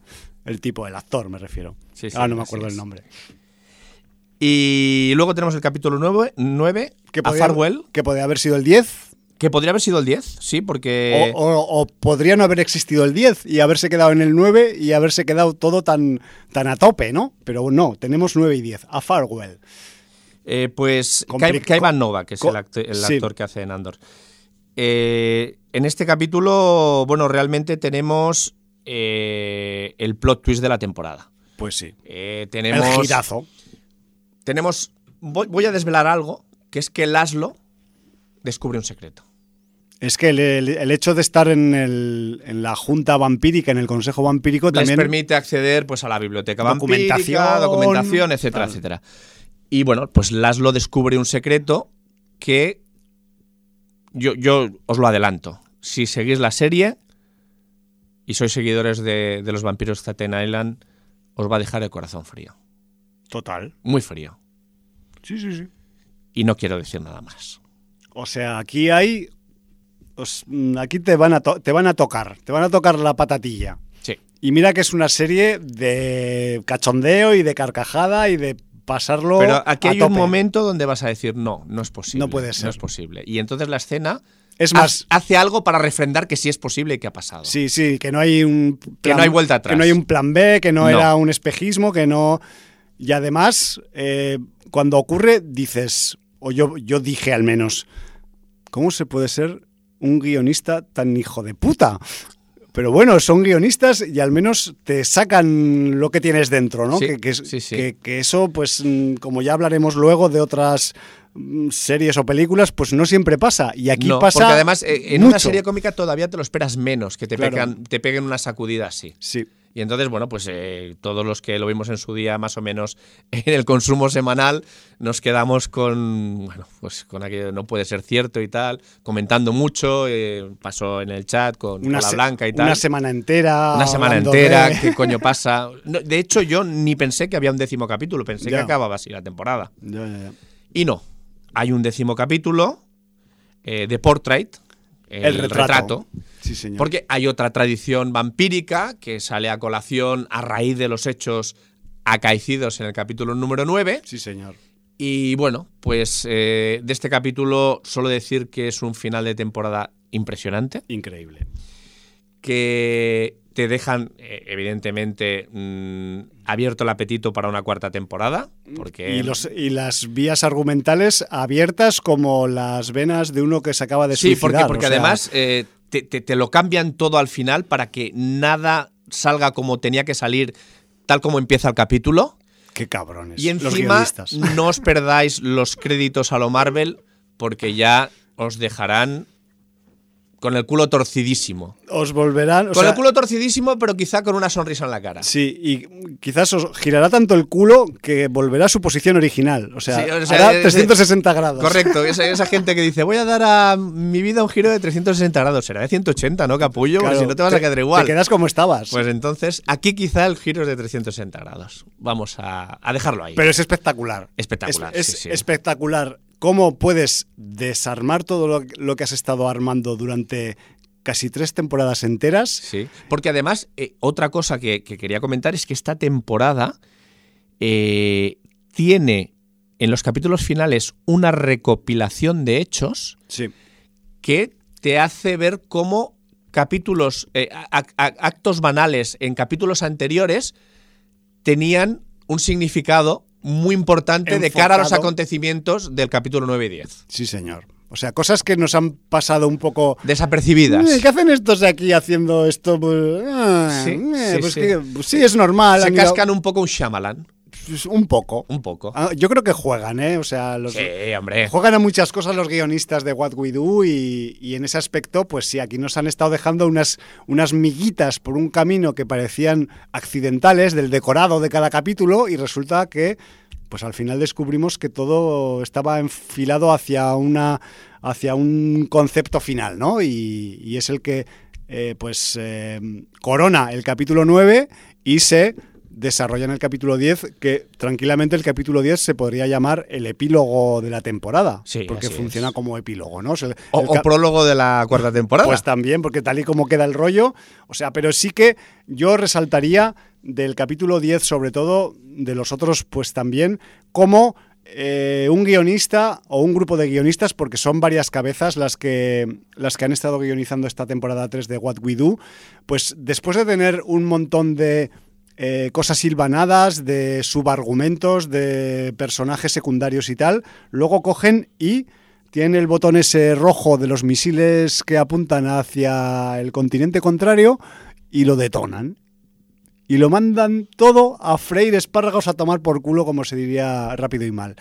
El tipo, el actor, me refiero. Sí, sí, ah, no me acuerdo el nombre. Y luego tenemos el capítulo 9, 9 Que a podía, Farwell, que podía haber sido el 10 que podría haber sido el 10, sí, porque... o, o- o podría no haber existido el 10 y haberse quedado en el 9 y haberse quedado todo tan, tan a tope, ¿no? Pero no, tenemos 9 y 10. A Farwell. Eh, pues Compli- Kai- Nova, que es el, acte- el sí. actor que hace en Andor. Eh, en este capítulo, bueno, realmente tenemos eh, el plot twist de la temporada. Pues sí. Eh, tenemos, El girazo. Tenemos voy, voy a desvelar algo, que es que Laszlo descubre un secreto. Es que el, el- el hecho de estar en, el- en la junta vampírica, en el consejo vampírico, Les también. permite acceder pues, a la biblioteca vampírica, Documentación, documentación, etcétera, tal. etcétera. Y bueno, pues Laszlo descubre un secreto que yo, yo os lo adelanto. Si seguís la serie y sois seguidores de, de los vampiros Staten Island, os va a dejar el corazón frío. Total. Muy frío. Sí, sí, sí. Y no quiero decir nada más. O sea, aquí hay. os- mm, aquí te van, a te van a tocar. Te van a tocar la patatilla. Sí. Y mira que es una serie de cachondeo y de carcajada y de pasarlo. Pero aquí a hay un momento donde vas a decir, no, no es posible. No puede ser. No es posible. Y entonces la escena Es más. hace algo para refrendar que sí es posible y que ha pasado. Sí, sí, que no hay un. Que no hay vuelta atrás. Que no hay un plan B, que no, No. era un espejismo, que no. Y además, eh, cuando ocurre, dices. O yo, yo dije al menos. ¿Cómo se puede ser un guionista tan hijo de puta? Pero bueno, son guionistas y al menos te sacan lo que tienes dentro, ¿no? Sí, que, que es- sí, sí. que- que eso, pues, mm, como ya hablaremos luego de otras mm, series o películas, pues no siempre pasa. Y aquí no, pasa. porque además eh, en una serie cómica todavía te lo esperas menos, que te, Claro. pegan- te peguen una sacudida así. Sí. Y entonces, bueno, pues eh, todos los que lo vimos en su día, más o menos en el consumo semanal, nos quedamos con, bueno, pues con aquello no puede ser cierto y tal, comentando mucho, eh, pasó en el chat con, Una la Blanca y tal. Una semana entera. Una semana entera, de- ¿qué coño pasa? No, de hecho, yo ni pensé que había un décimo capítulo, pensé que acababa así la temporada. Ya, ya, ya. Y no, hay un décimo capítulo eh, de Portrait, el, retrato. Sí, señor. Porque hay otra tradición vampírica que sale a colación a raíz de los hechos acaecidos en el capítulo número 9. Sí, señor. Y bueno, pues eh, de este capítulo solo decir que es un final de temporada impresionante, Increíble. que te dejan eh, evidentemente mm, abierto el apetito para una cuarta temporada, porque Y, los, y las vías argumentales abiertas como las venas de uno que se acaba de Sí, suicidar. porque, porque o sea, además eh, te, te- te lo cambian todo al final para que nada salga como tenía que salir, tal como empieza el capítulo. Qué cabrones. Y los encima guionistas. no os perdáis los créditos a lo Marvel, porque ya os dejarán con el culo torcidísimo. Os volverán. o con sea, el culo torcidísimo, pero quizá con una sonrisa en la cara. Sí, y quizás os girará tanto el culo que volverá a su posición original. O sea, Sí, o sea, hará eh, 360 grados. Correcto, esa, esa gente que dice, voy a dar a mi vida un giro de 360 grados. Será de 180, ¿no, capullo? Claro, si no te vas a quedar igual. Te quedas como estabas. Pues entonces, aquí quizá el giro es de 360 grados. Vamos a, a dejarlo ahí. Pero es espectacular. Espectacular, Es, sí, es sí. espectacular cómo puedes desarmar todo lo, lo que has estado armando durante casi tres temporadas enteras. Sí, porque además, eh, otra cosa que, que quería comentar es que esta temporada eh, tiene en los capítulos finales una recopilación de hechos Sí. que te hace ver cómo capítulos, eh, actos banales en capítulos anteriores tenían un significado muy importante de cara a los acontecimientos del capítulo 9 y 10. Sí, señor. O sea, cosas que nos han pasado un poco. Desapercibidas. Eh, ¿Qué hacen estos de aquí haciendo esto? Pues, ah, Sí, eh, sí, pues sí. que- pues sí, es normal. Se ido- cascan un poco un Shyamalan. Un poco. Un poco. Ah, yo creo que juegan, ¿eh? O sea, los, Sí, hombre. Juegan a muchas cosas los guionistas de What We Do y, y en ese aspecto, pues sí, aquí nos han estado dejando unas, unas miguitas por un camino que parecían accidentales del decorado de cada capítulo y resulta que, pues al final descubrimos que todo estaba enfilado hacia una hacia un concepto final, ¿no? Y, y es el que, eh, pues, eh, corona el capítulo 9 y se desarrolla en el capítulo 10, que tranquilamente el capítulo 10 se podría llamar el epílogo de la temporada, Sí, porque funciona es. como epílogo, ¿no? O sea, O, el o ca- prólogo de la cuarta temporada. pues también, porque tal y como queda el rollo, o sea, pero sí que yo resaltaría del capítulo 10 sobre todo, de los otros pues también, como eh, un guionista o un grupo de guionistas, porque son varias cabezas las que, las que han estado guionizando esta temporada 3 de What We Do, pues después de tener un montón de eh, cosas silvanadas, de subargumentos, de personajes secundarios y tal, luego cogen y tienen el botón ese rojo de los misiles que apuntan hacia el continente contrario y lo detonan. Y lo mandan todo a freír espárragos a tomar por culo, como se diría rápido y mal.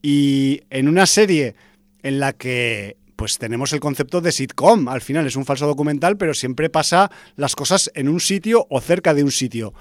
Y en una serie en la que pues tenemos el concepto de sitcom, al final es un falso documental, pero siempre pasa las cosas en un sitio o cerca de un sitio.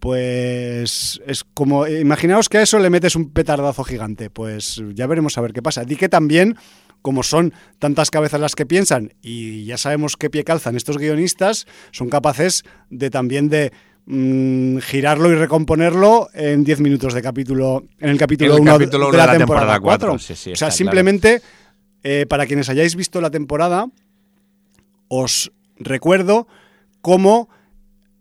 Pues es como, imaginaos que a eso le metes un petardazo gigante, pues ya veremos a ver qué pasa. Di que también, como son tantas cabezas las que piensan y ya sabemos qué pie calzan estos guionistas, son capaces de también de mm, girarlo y recomponerlo en 10 minutos de capítulo, en el capítulo En el 1 capítulo de, uno la de la temporada temporada 4. cuatro, sí, sí, o sea, simplemente, eh, para quienes hayáis visto la temporada, os recuerdo cómo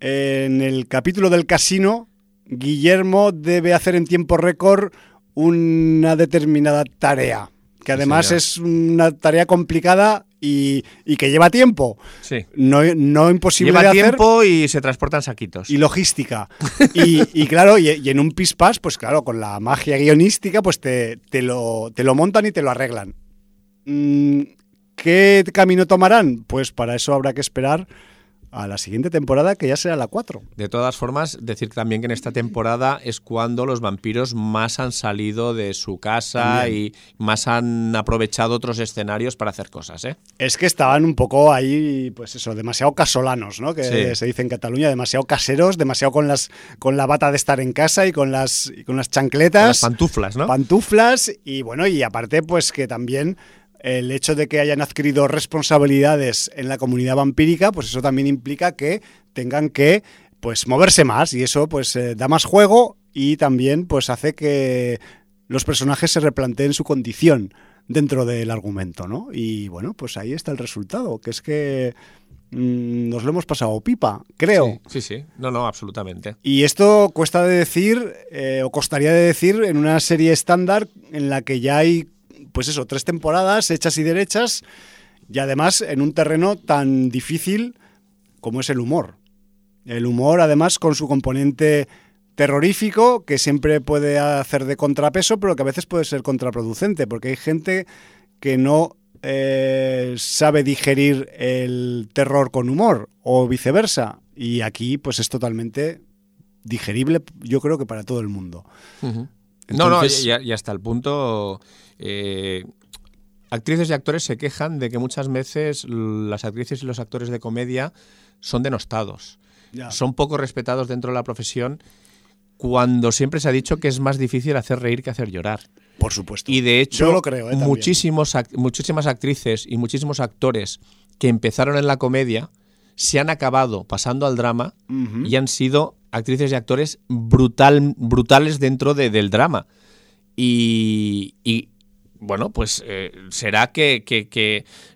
en el capítulo del casino, Guillermo debe hacer en tiempo récord una determinada tarea, que además es una tarea complicada y, y que lleva tiempo. Sí. No, no imposible Lleva de hacer tiempo y se transportan saquitos. y logística. Y, y claro, y, y en un pispás, pues claro, con la magia guionística, pues te, te lo, te lo montan y te lo arreglan. Mm, ¿Qué camino tomarán? Pues para eso habrá que esperar a la siguiente temporada, que ya será la 4. De todas formas, decir también que en esta temporada es cuando los vampiros más han salido de su casa y más han aprovechado otros escenarios para hacer cosas. ¿eh? Es que estaban un poco ahí, pues eso, demasiado casolanos, ¿no? Que se dice en Cataluña, demasiado caseros, demasiado con las con la bata de estar en casa y con las, con las chancletas. las pantuflas, ¿no? Pantuflas y bueno, y aparte pues que también el hecho de que hayan adquirido responsabilidades en la comunidad vampírica, pues eso también implica que tengan que pues moverse más y eso pues eh, da más juego y también pues hace que los personajes se replanteen su condición dentro del argumento, ¿no? Y bueno, pues ahí está el resultado, que es que mm, nos lo hemos pasado pipa, creo. Sí, sí, no, no, absolutamente. Y esto cuesta de decir, eh, o costaría de decir, en una serie estándar en la que ya hay pues eso, tres temporadas hechas y derechas y además en un terreno tan difícil como es el humor. El humor además con su componente terrorífico que siempre puede hacer de contrapeso, pero que a veces puede ser contraproducente, porque hay gente que no eh, sabe digerir el terror con humor o viceversa. Y aquí pues es totalmente digerible, yo creo que para todo el mundo. No, no, y, hasta el punto eh, actrices y actores se quejan de que muchas veces las actrices y los actores de comedia son denostados. Son poco respetados dentro de la profesión cuando siempre se ha dicho que es más difícil hacer reír que hacer llorar. Por supuesto. Y de hecho, lo creo, ¿eh? muchísimos, muchísimas actrices y muchísimos actores que empezaron en la comedia se han acabado pasando al drama y han sido actrices y actores brutal, brutales dentro del drama. y, bueno, pues eh, será que,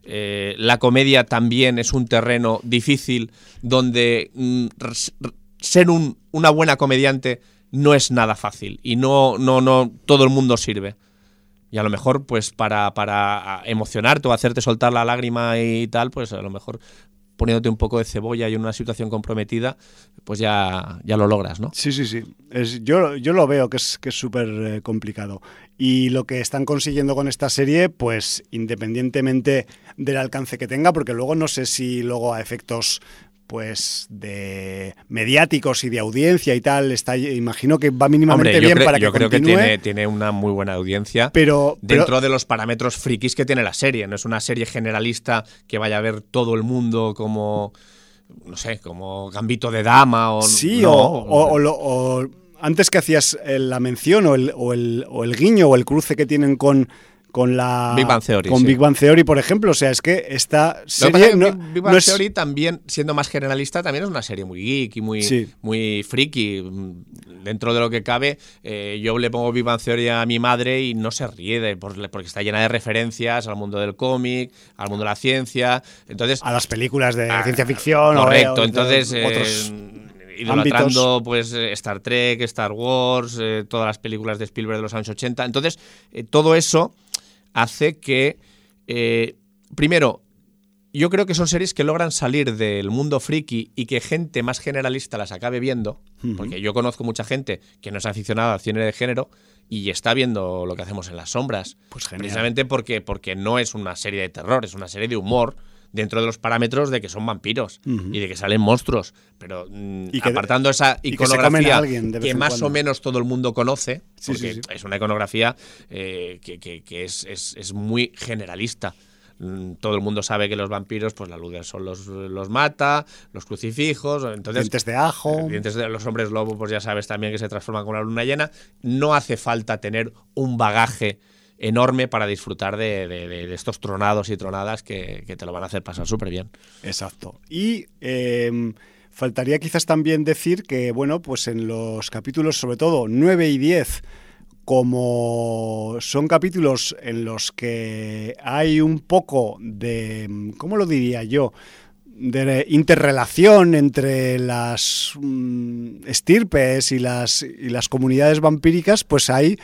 eh, la comedia también es un terreno difícil donde mm, ser una buena comediante no es nada fácil y no, no, no todo el mundo sirve. Y a lo mejor, pues para, para emocionarte o hacerte soltar la lágrima y tal, pues a lo mejor poniéndote un poco de cebolla y en una situación comprometida, pues ya, ya lo logras, ¿no? Sí, sí, sí. Es, yo, yo lo veo que es que es súper eh, complicado. Y lo que están consiguiendo con esta serie, pues independientemente del alcance que tenga, porque luego no sé si luego a efectos pues de mediáticos y de audiencia y tal, está imagino que va mínimamente bien para que Yo creo que tiene, tiene, una muy buena audiencia pero, dentro de los parámetros frikis que tiene la serie. No es una serie generalista que vaya a ver todo el mundo como no sé, como Gambito de Dama o Sí, o, antes que hacías la mención o el, o el, o el guiño o el cruce que tienen con con la Big Bang Theory, con Big Bang Theory, por ejemplo, o sea, es que esta serie Big Bang Theory también siendo más generalista también es una serie muy geek y muy muy friki dentro de lo que cabe. Eh, yo le pongo Big Bang Theory a mi madre y no se ríe de, porque está llena de referencias al mundo del cómic, al mundo de la ciencia, entonces a las películas de ciencia ficción correcto, entonces eh, otros idolatrando pues Star Trek, Star Wars, eh, todas las películas de Spielberg de los años 80. Entonces, todo eso hace que, eh, primero, yo creo que son series que logran salir del mundo friki y que gente más generalista las acabe viendo, porque yo conozco mucha gente que no es aficionada al cine de género y está viendo lo que hacemos en las sombras. Pues Precisamente porque, porque no es una serie de terror, es una serie de humor dentro de los parámetros de que son vampiros y de que salen monstruos. Pero mm, apartando esa iconografía que, más o menos todo el mundo conoce, porque es una iconografía eh, que, es, muy generalista. Mm, todo el mundo sabe que los vampiros, pues la luz del sol los, los mata, los crucifijos, entonces dientes de ajo, eh, dientes de los hombres lobos, pues ya sabes también que se transforman con la luna llena. No hace falta tener un bagaje enorme para disfrutar de, estos tronados y tronadas que, te lo van a hacer pasar súper bien. Exacto. Y em, faltaría quizás también decir que, bueno, pues en los capítulos, sobre todo 9 y 10, como son capítulos en los que hay un poco de, ¿cómo lo diría yo? de interrelación entre las mm, estirpes y las, y las comunidades vampíricas, pues hay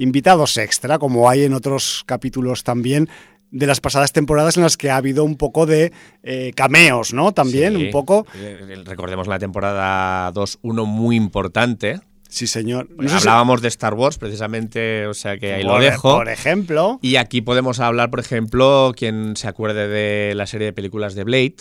invitados extra, como hay en otros capítulos también de las pasadas temporadas en las que ha habido un poco de eh, cameos, ¿no? También, un poco. Eh, recordemos la temporada 2, uno muy importante. Sí, señor. Hablábamos de Star Wars, precisamente, o sea que ahí lo dejo. Por ejemplo. Y aquí podemos hablar, por ejemplo, quien se acuerde de la serie de películas de Blade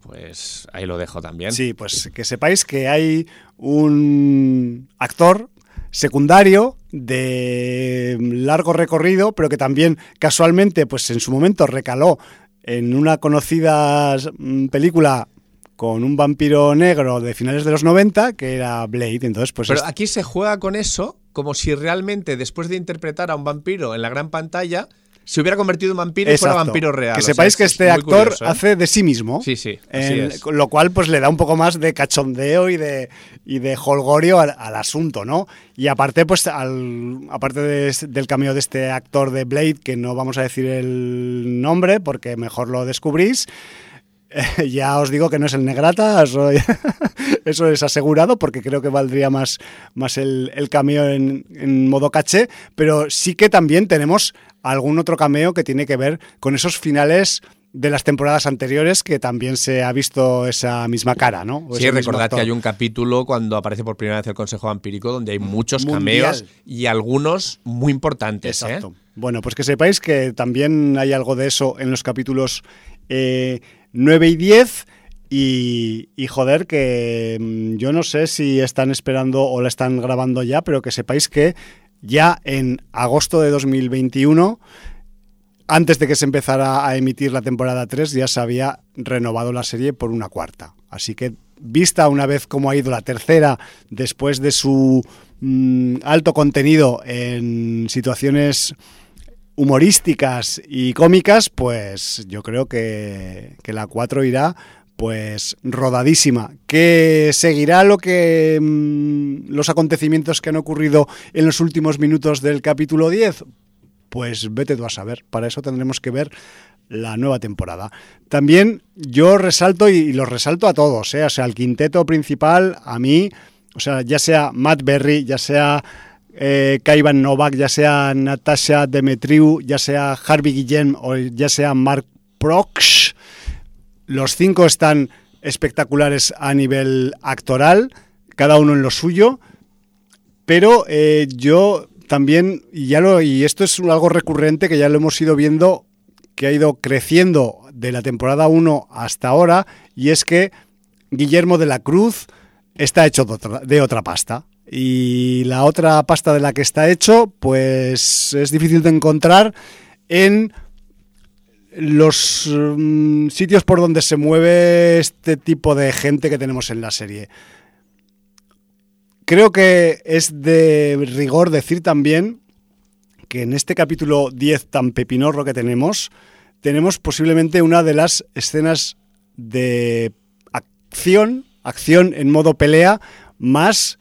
Pues ahí lo dejo también. Sí, pues que sepáis que hay un actor secundario de largo recorrido, pero que también casualmente, pues en su momento recaló en una conocida mm, película con un vampiro negro de finales de los 90, que era Blade. Entonces, pues Pero aquí se juega con eso como si realmente después de interpretar a un vampiro en la gran pantalla se hubiera convertido en vampiro y fuera Exacto. vampiro real. Que sea, sepáis que es este actor curioso, ¿eh? hace de sí mismo. Sí, sí, así En- es. con lo cual, pues le da un poco más de cachondeo y de, y de holgorio al, al asunto, ¿no? Y aparte, pues, al, aparte de del cameo de este actor de Blade, que no vamos a decir el nombre porque mejor lo descubrís. eh, ya os digo que no es el Negrata, eso, eso es asegurado, porque creo que valdría más, más el, el cameo en, en modo caché, pero sí que también tenemos algún otro cameo que tiene que ver con esos finales de las temporadas anteriores que también se ha visto esa misma cara, ¿no? O Sí, recordad que hay un capítulo cuando aparece por primera vez el Consejo Vampírico donde hay muchos Mundial. cameos y algunos muy importantes. ¿eh? Exacto. Bueno, pues que sepáis que también hay algo de eso en los capítulos eh, 9 y 10. Y, y, joder, que mm, yo no sé si están esperando o la están grabando ya, pero que sepáis que ya en agosto de 2021, antes de que se empezara a emitir la temporada 3, ya se había renovado la serie por una cuarta. Así que, vista una vez cómo ha ido la tercera, después de su mm, alto contenido en situaciones humorísticas y cómicas, pues yo creo que, que la 4 irá pues rodadísima. ¿Que seguirá lo que mmm, los acontecimientos que han ocurrido en los últimos minutos del capítulo 10? Pues vete tú a saber. Para eso tendremos que ver la nueva temporada. También yo resalto y los resalto a todos, ¿eh? o sea, al quinteto principal, a mí, o sea, ya sea Matt Berry, ya sea eh, Kaivan Novak, ya sea Natasha Demetriou, ya sea Harvey Guillem o ya sea Mark Prox, los cinco están espectaculares a nivel actoral, cada uno en lo suyo, pero eh, yo también, y, ya lo, y esto es algo recurrente que ya lo hemos ido viendo, que ha ido creciendo de la temporada 1 hasta ahora, y es que Guillermo de la Cruz está hecho de otra, de otra pasta. Y la otra pasta de la que está hecho, pues es difícil de encontrar en los um, sitios por donde se mueve este tipo de gente que tenemos en la serie. Creo que es de rigor decir también que en este capítulo 10 tan pepinorro que tenemos, tenemos posiblemente una de las escenas de acción, acción en modo pelea, más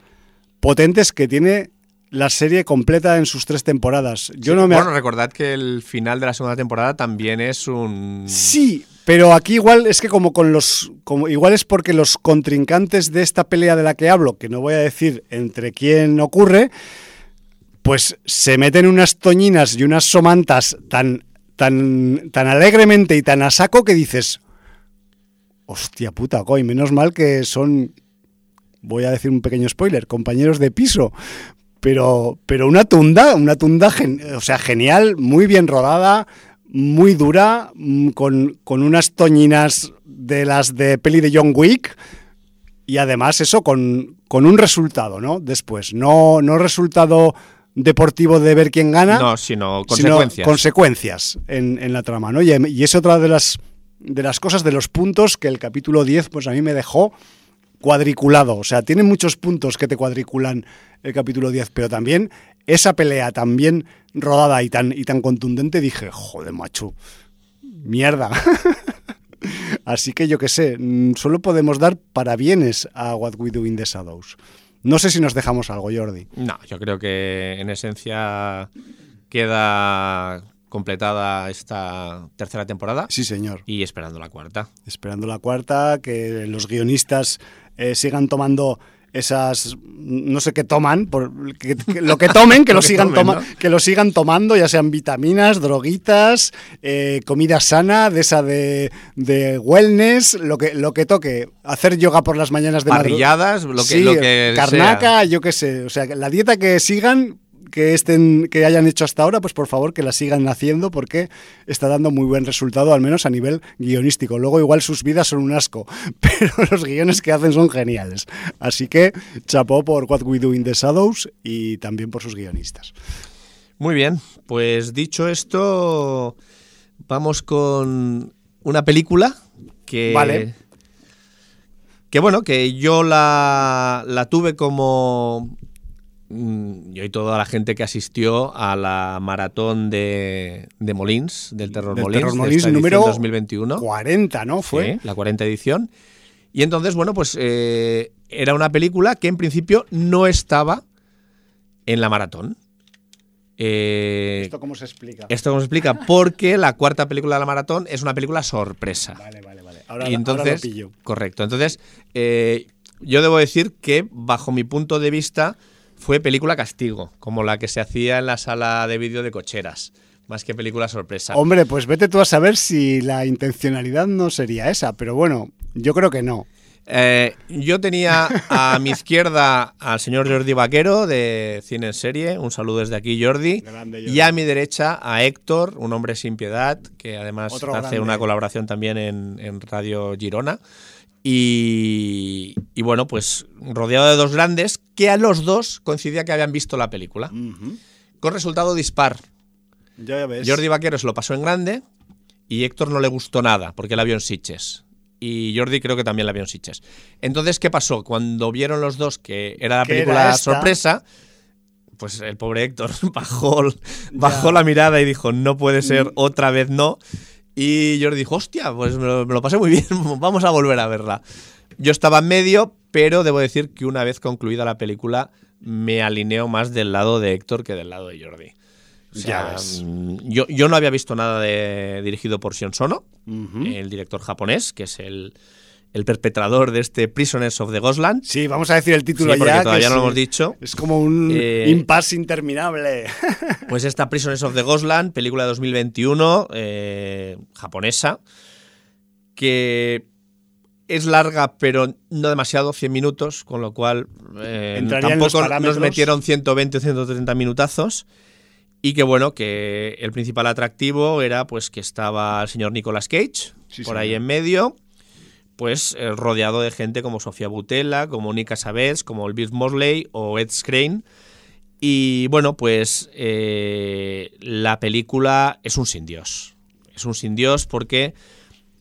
potentes que tiene la serie completa en sus tres temporadas. Yo sí, no me bueno, recordad que el final de la segunda temporada también es un... Sí, pero aquí igual es que como con los... Como, igual es porque los contrincantes de esta pelea de la que hablo, que no voy a decir entre quién ocurre, pues se meten unas toñinas y unas somantas tan, tan, tan alegremente y tan a saco que dices... Hostia puta, coy, menos mal que son... Voy a decir un pequeño spoiler, compañeros de piso, pero, pero una tunda, una tunda, gen, o sea, genial, muy bien rodada, muy dura, mm, con, con, unas toñinas de las de peli de John Wick, y además eso con, con un resultado, ¿no? Después, no, no resultado deportivo de ver quién gana, no, sino consecuencias, sino consecuencias en, en, la trama, ¿no? Y, y es otra de las, de las cosas, de los puntos que el capítulo 10, pues a mí me dejó cuadriculado. O sea, tiene muchos puntos que te cuadriculan el capítulo 10, pero también esa pelea tan bien rodada y tan, y tan contundente, dije, joder, macho, mierda. Así que yo qué sé, mm, solo podemos dar parabienes a What We Do in the Shadows. No sé si nos dejamos algo, Jordi. No, yo creo que en esencia queda completada esta tercera temporada. Sí, señor. Y esperando la cuarta. Esperando la cuarta, que los guionistas eh, sigan tomando esas no sé qué toman por que, que lo que tomen que lo, que sigan tomen, ¿no? que lo sigan tomando ya sean vitaminas droguitas eh, comida sana de esa de, de, wellness lo que lo que toque hacer yoga por las mañanas de parrilladas lo que, sí, lo que carnaca sea. yo qué sé o sea la dieta que sigan que estén que hayan hecho hasta ahora, pues por favor que la sigan haciendo porque está dando muy buen resultado, al menos a nivel guionístico. Luego igual sus vidas son un asco, pero los guiones que hacen son geniales. Así que chapó por What We Do in the Shadows y también por sus guionistas. Muy bien, pues dicho esto, vamos con una película que Vale. que bueno, que yo la, la tuve como yo y toda la gente que asistió a la maratón de, de Molins, del Terror Del Molins, Terror de Molins edición número 2021. 40, ¿no? Fue. Sí, la 40 edición. Y entonces, bueno, pues eh, era una película que en principio no estaba en la maratón. Eh, ¿Esto cómo se explica? esto cómo se explica, porque la cuarta película de la maratón es una película sorpresa. Vale, vale, vale. Ahora, y entonces, ahora lo pillo. correcto. Entonces, eh, yo debo decir que, bajo mi punto de vista, fue película castigo, como la que se hacía en la sala de vídeo de cocheras, más que película sorpresa. Hombre, pues vete tú a saber si la intencionalidad no sería esa, pero bueno, yo creo que no. Eh, yo tenía a mi izquierda al señor Jordi Vaquero de Cine en Serie, un saludo desde aquí Jordi, Grande, Jordi. y a mi derecha a Héctor, un hombre sin piedad, que además Otro hace grande. una colaboración también en, en Radio Girona. Y, y bueno, pues rodeado de dos grandes, que a los dos coincidía que habían visto la película. Con resultado dispar. Ya ves. Jordi Vaquero se lo pasó en grande y Héctor no le gustó nada porque la vio en Sitges. Y Jordi creo que también la vio en Sitges. Entonces, ¿qué pasó? Cuando vieron los dos que era la película era sorpresa, pues el pobre Héctor bajó, bajó la mirada y dijo, no puede Mm. ser, otra vez no. Y Jordi dijo, hostia, pues me lo, me lo pasé muy bien, vamos a volver a verla. Yo estaba en medio, pero debo decir que una vez concluida la película me alineo más del lado de Héctor que del lado de Jordi. O sea, mm, yo, yo no había visto nada de, dirigido por Sion Sono, el director japonés, que es el, el perpetrador de este Prisoners of the Ghostland. Sí, vamos a decir el título Sí, porque ya. que todavía no lo hemos dicho. Es como un Eh, impasse interminable. Pues esta Prisoners of the Ghostland, película de 2021, eh, japonesa, que es larga pero no demasiado, 100 minutos, con lo cual eh, Entraría en los tampoco nos metieron 120 o 130 minutazos. Y que bueno, que el principal atractivo era pues que estaba el señor Nicolas Cage, Sí, por señor. ahí en medio, pues eh, rodeado de gente como Sofía Butella, como Nika Savets, como el Bill Mosley o Ed Skrein. Y bueno, pues eh, la película es un sin Dios. Es un sin Dios porque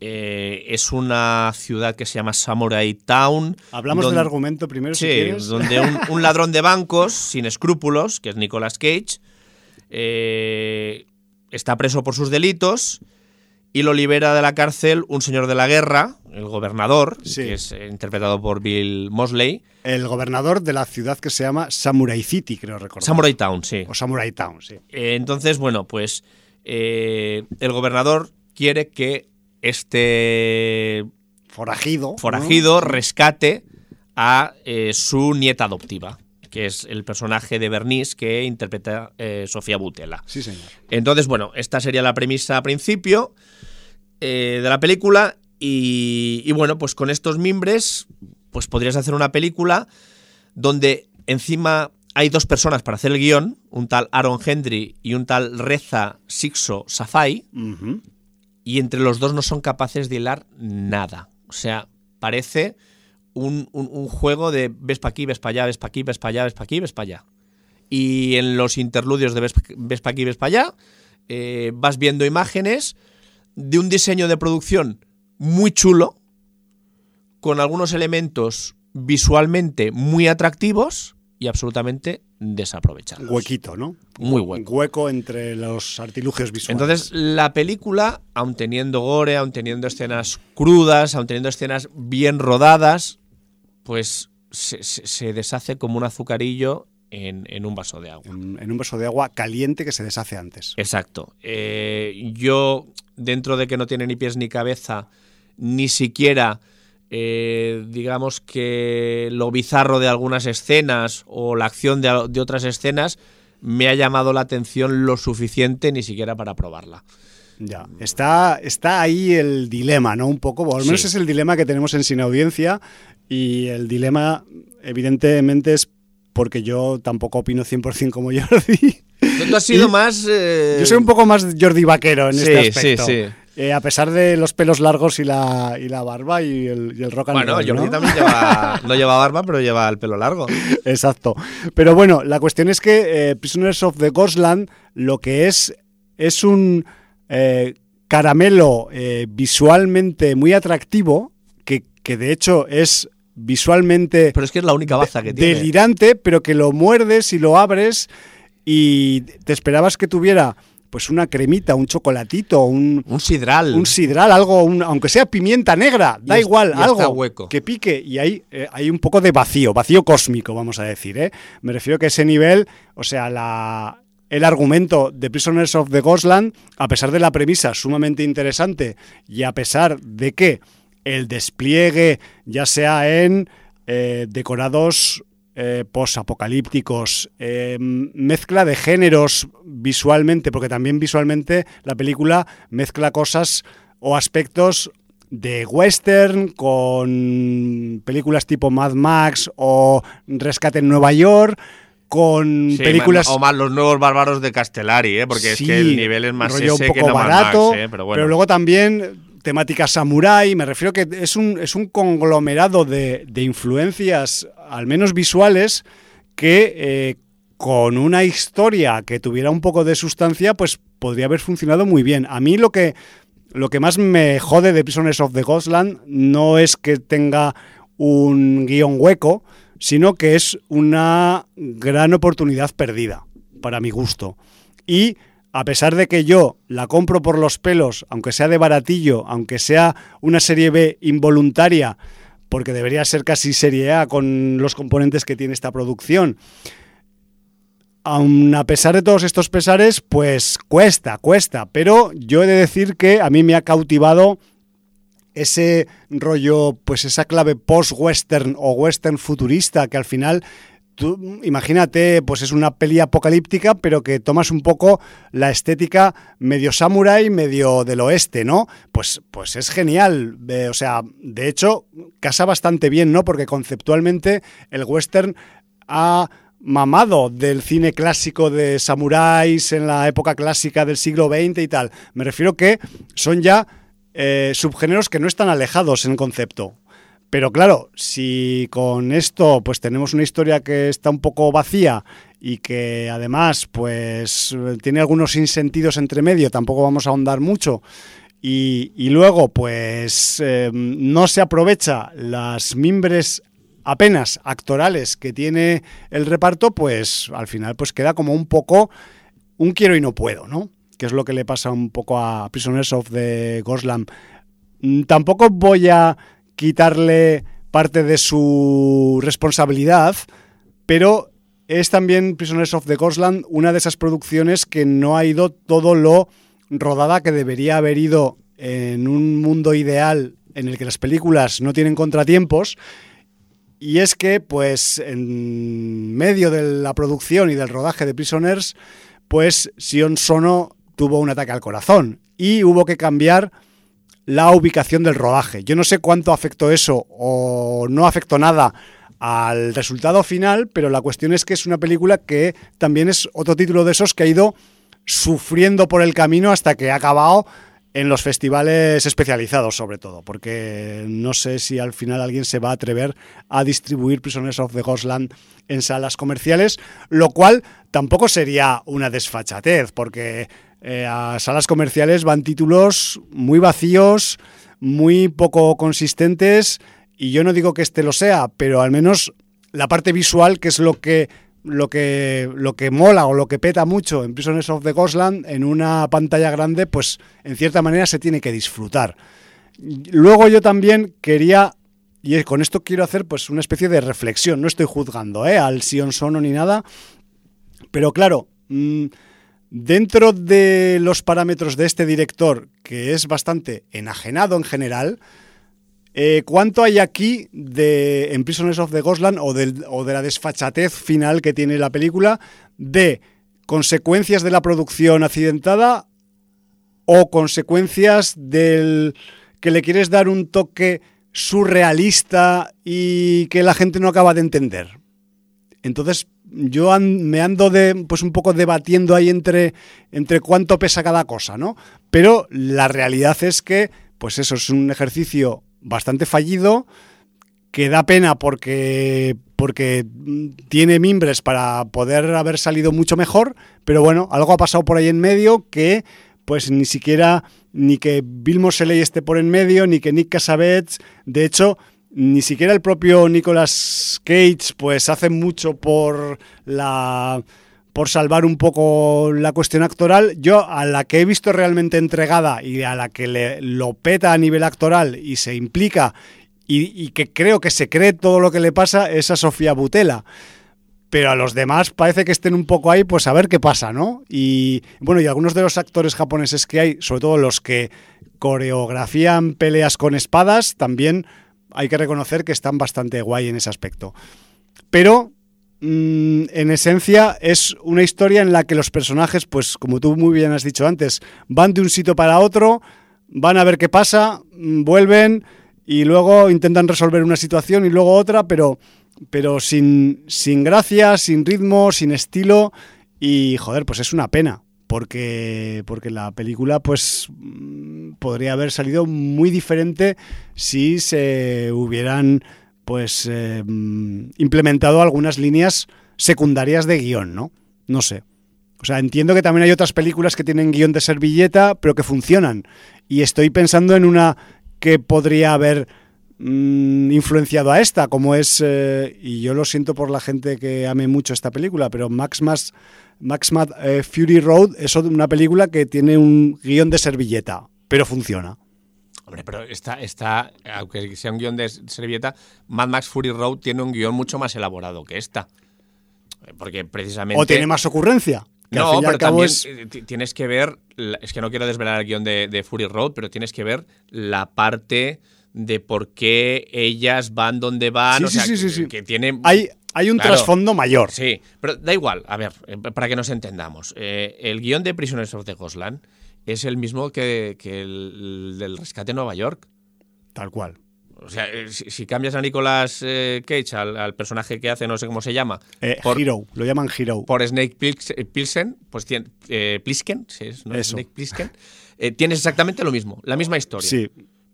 eh, es una ciudad que se llama Samurai Town. Hablamos donde- del argumento primero, si Sí, quieres. donde un, un ladrón de bancos sin escrúpulos, que es Nicolas Cage, eh, está preso por sus delitos y lo libera de la cárcel un señor de la guerra, el gobernador, Sí. que es eh, interpretado por Bill Mosley. El gobernador de la ciudad que se llama Samurai City, creo recordar. Samurai Town, sí. O Samurai Town, sí. Eh, entonces, bueno, pues eh, el gobernador quiere que este Forajido. ¿no? forajido rescate a eh, su nieta adoptiva, que es el personaje de Bernice que interpreta eh, Sofía Butela. Sí, señor. Entonces, bueno, esta sería la premisa a principio eh, de la película y, y bueno, pues con estos mimbres, pues podrías hacer una película donde encima hay dos personas para hacer el guion, un tal Aaron Hendry y un tal Reza Sixo Safai, y entre los dos no son capaces de hilar nada. O sea, parece un, un- un juego de ves para aquí, ves para allá, ves para aquí, ves para allá, ves para aquí, ves para allá. Y en los interludios de ves, ves para aquí, ves para allá, eh, vas viendo imágenes de un diseño de producción muy chulo, con algunos elementos visualmente muy atractivos y absolutamente desaprovechados. Huequito, ¿no? Muy hueco. Hueco entre los artilugios visuales. Entonces, la película, aun teniendo gore, aun teniendo escenas crudas, aun teniendo escenas bien rodadas, pues se, se- se deshace como un azucarillo en, en un vaso de agua. en, en un vaso de agua caliente que se deshace antes. Exacto. Eh, yo, dentro de que no tiene ni pies ni cabeza, ni siquiera, eh, digamos que lo bizarro de algunas escenas o la acción de, de otras escenas, me ha llamado la atención lo suficiente ni siquiera para probarla. Ya. Está, está ahí el dilema, ¿no? Un poco, o al menos Sí. es el dilema que tenemos en Sin Audiencia. Y el dilema, evidentemente, es porque yo tampoco opino 100% como Jordi. Tú has sido más... eh, Yo soy un poco más Jordi Vaquero en Sí, este aspecto. sí, sí. Eh, a pesar de los pelos largos y la, y la barba y el, y el rock and Bueno, roll, Jordi ¿no? también lleva, no lleva barba, pero lleva el pelo largo. Exacto. Pero bueno, la cuestión es que eh, Prisoners of the Ghostland lo que es es un eh, caramelo visualmente muy atractivo, que, que de hecho es visualmente Pero es que es la única baza que tiene. delirante, pero que lo muerdes y lo abres y te esperabas que tuviera pues una cremita, un chocolatito, un, Un sidral. un sidral, algo, un- aunque sea pimienta negra, da Y igual, y algo hueco. que pique. Y hay, eh, hay un poco de vacío, vacío cósmico, vamos a decir. ¿eh? Me refiero que ese nivel, o sea, la, el argumento de Prisoners of the Ghostland, a pesar de la premisa sumamente interesante y a pesar de que el despliegue, ya sea en eh, decorados eh, posapocalípticos, eh, mezcla de géneros visualmente, porque también visualmente la película mezcla cosas o aspectos de western con películas tipo Mad Max o Rescate en Nueva York, con Sí, películas... O más los nuevos bárbaros de Castellari, ¿eh? porque es Sí, que el nivel es más rollo ese un que poco no barato, Max, ¿eh? pero bueno. luego también temática samurai, me refiero que es un, es un conglomerado de, de influencias, al menos visuales, que eh, con una historia que tuviera un poco de sustancia, pues podría haber funcionado muy bien. A mí lo que, lo que más me jode de Prisoners of the Ghostland no es que tenga un guion hueco, sino que es una gran oportunidad perdida, para mi gusto. Y a pesar de que yo la compro por los pelos, aunque sea de baratillo, aunque sea una serie B involuntaria, porque debería ser casi serie A con los componentes que tiene esta producción, a pesar de todos estos pesares, pues cuesta, cuesta. Pero yo he de decir que a mí me ha cautivado ese rollo, pues esa clave post-western o western futurista que al final tú imagínate, pues es una peli apocalíptica, pero que tomas un poco la estética medio samurai, medio del oeste, ¿no? Pues, pues es genial. Eh, o sea, de hecho, casa bastante bien, ¿no? Porque conceptualmente el western ha mamado del cine clásico de samuráis en la época clásica del siglo XX y tal. Me refiero que son ya eh, subgéneros que no están alejados en concepto. Pero claro, si con esto pues tenemos una historia que está un poco vacía y que además pues tiene algunos insentidos entre medio, tampoco vamos a ahondar mucho, y, luego pues eh, no se aprovecha las mimbres apenas actorales que tiene el reparto, pues al final pues queda como un poco un quiero y no puedo, ¿no? Que es lo que le pasa un poco a Prisoners of the Ghostland. Mm, Tampoco voy a quitarle parte de su responsabilidad, pero es también Prisoners of the Ghostland una de esas producciones que no ha ido todo lo rodada que debería haber ido en un mundo ideal en el que las películas no tienen contratiempos. Y es que, pues, en medio de la producción y del rodaje de Prisoners, pues Sion Sono tuvo un ataque al corazón y hubo que cambiar la ubicación del rodaje. Yo no sé cuánto afectó eso o no afectó nada al resultado final, pero la cuestión es que es una película que también es otro título de esos que ha ido sufriendo por el camino hasta que ha acabado en los festivales especializados sobre todo, porque no sé si al final alguien se va a atrever a distribuir Prisoners of the Ghostland en salas comerciales, lo cual tampoco sería una desfachatez, porque eh, a salas comerciales van títulos muy vacíos, muy poco consistentes, y yo no digo que este lo sea, pero al menos la parte visual, que es lo que lo que, lo que mola o lo que peta mucho en Prisoners of the Ghostland, en una pantalla grande, pues en cierta manera se tiene que disfrutar. Luego yo también quería, y con esto quiero hacer pues una especie de reflexión, no estoy juzgando ¿eh? al Sion Sono ni nada, pero claro, mmm, dentro de los parámetros de este director, que es bastante enajenado en general, eh, ¿Cuánto hay aquí de en Prisoners of the Ghostland o, o de la desfachatez final que tiene la película de consecuencias de la producción accidentada o consecuencias del que le quieres dar un toque surrealista y que la gente no acaba de entender? Entonces yo me ando de, pues un poco debatiendo ahí entre, entre cuánto pesa cada cosa, ¿no? Pero la realidad es que, pues eso es un ejercicio bastante fallido, que da pena porque, porque tiene mimbres para poder haber salido mucho mejor, pero bueno, algo ha pasado por ahí en medio que pues ni siquiera ni que Bill Moseley esté por en medio, ni que Nick Cassavetes, de hecho, ni siquiera el propio Nicolas Cage pues hace mucho por la por salvar un poco la cuestión actoral. Yo a la que he visto realmente entregada y a la que le, lo peta a nivel actoral y se implica y, que creo que se cree todo lo que le pasa es a Sofía Butela. Pero a los demás parece que estén un poco ahí, pues a ver qué pasa, ¿no? Y bueno, y algunos de los actores japoneses que hay, sobre todo los que coreografían peleas con espadas, también hay que reconocer que están bastante guay en ese aspecto. Pero mm, en esencia es una historia en la que los personajes, pues como tú muy bien has dicho antes, van de un sitio para otro, van a ver qué pasa, mm, vuelven y luego intentan resolver una situación y luego otra, pero, pero sin, sin gracia, sin ritmo, sin estilo y joder, pues es una pena. Porque, porque la película pues mm, podría haber salido muy diferente si se hubieran pues eh, implementado algunas líneas secundarias de guion, ¿no? No sé. O sea, entiendo que también hay otras películas que tienen guion de servilleta, pero que funcionan. Y estoy pensando en una que podría haber mm, influenciado a esta, como es, eh, y yo lo siento por la gente que ame mucho esta película, pero Max, Max, Max Mad, eh, Fury Road es una película que tiene un guion de servilleta, pero funciona. Hombre, pero esta, esta, aunque sea un guion de servilleta, Mad Max Fury Road tiene un guion mucho más elaborado que esta. Porque precisamente. O tiene más ocurrencia. no, pero también eh, tienes que ver, es que no quiero desvelar el guion de, Fury Road, pero tienes que ver la parte de por qué ellas van donde van. Sí, o sí, sí, que, tiene. Hay, hay un trasfondo mayor. Sí, pero da igual, a ver, eh, para que nos entendamos. Eh, el guion de Prisoners of the Ghostland es el mismo que, el del rescate en Nueva York. Tal cual. O sea, eh, si, cambias a Nicolas eh, Cage, al, personaje que hace, no sé cómo se llama. Eh, Hero, lo llaman Hero. Por Snake Pilsen, pues tiene, Plisken, sí, es, Snake Plisken, tienes exactamente lo mismo, la misma historia. Sí,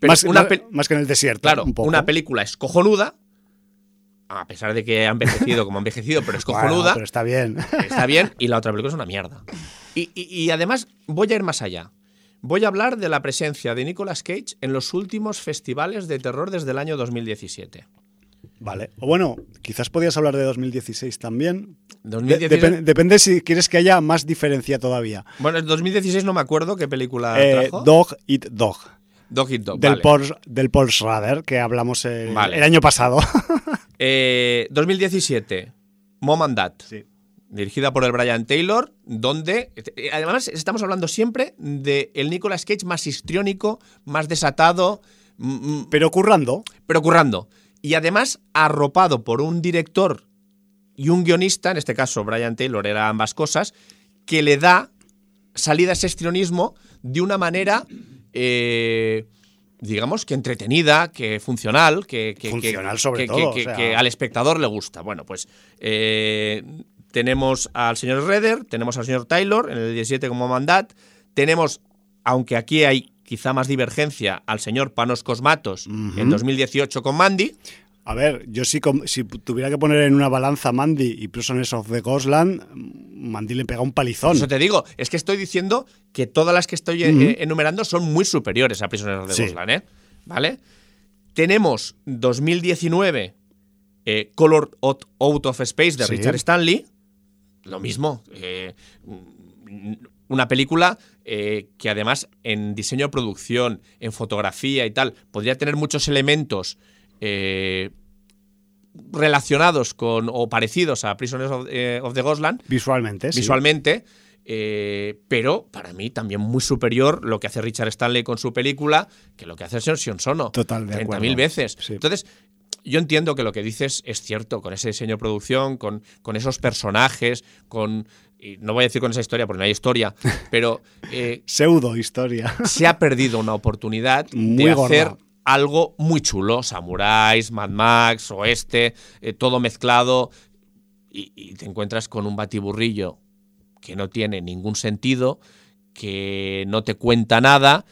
más, más, que en el desierto. Claro, una película es cojonuda, a pesar de que ha envejecido como ha envejecido, pero es cojonuda. pero está bien. Está bien, y la otra película es una mierda. y además, voy a ir más allá. Voy a hablar de la presencia de Nicolas Cage en los últimos festivales de terror desde el año 2017. Vale. O bueno, quizás podías hablar de 2016 también. depende si quieres que haya más diferencia todavía. Bueno, en 2016 no me acuerdo qué película eh, Dog Eat Dog. Dog Eat Dog. Del, Paul, del Paul Schrader, que hablamos el, año pasado. 2017, eh, Mom and Dad. Sí. Dirigida por el Brian Taylor, donde eh, además estamos hablando siempre de el Nicolas Cage más histriónico, más desatado, mm, mm, pero currando, pero currando. Y además arropado por un director y un guionista, en este caso Brian Taylor era ambas cosas, que le da salida a ese histrionismo de una manera eh, digamos que entretenida, que funcional, que, funcional sobre todo, que, al espectador le gusta. Bueno, pues eh, tenemos al señor Redder, tenemos al señor Taylor en el 17 como mandat, tenemos, aunque aquí hay quizá más divergencia, al señor Panos Cosmatos en 2018 con Mandy. A ver, yo sí, si tuviera que poner en una balanza Mandy y Prisoners of the Ghostland, Mandy le pega un palizón. Eso te digo, es que estoy diciendo que todas las que estoy eh, enumerando son muy superiores a Prisoners of the Ghostland, ¿eh? ¿Vale? Tenemos 2019 eh, Color Out of Space de Richard Stanley, lo mismo. Eh, una película eh, que además en diseño de producción, en fotografía y tal, podría tener muchos elementos eh, relacionados con o parecidos a Prisoners of, the Ghostland. Visualmente, Visualmente. pero para mí también muy superior lo que hace Richard Stanley con su película que lo que hace Sion Sono. Total, de 30.000 veces. Entonces, yo entiendo que lo que dices es cierto, con ese diseño de producción, con, con esos personajes, con. no voy a decir con esa historia porque no hay historia, pero. Eh, Pseudo historia. Se ha perdido una oportunidad de hacer algo muy chulo. Samuráis, Mad Max, Oeste, eh, todo mezclado. y, y te encuentras con un batiburrillo que no tiene ningún sentido, que no te cuenta nada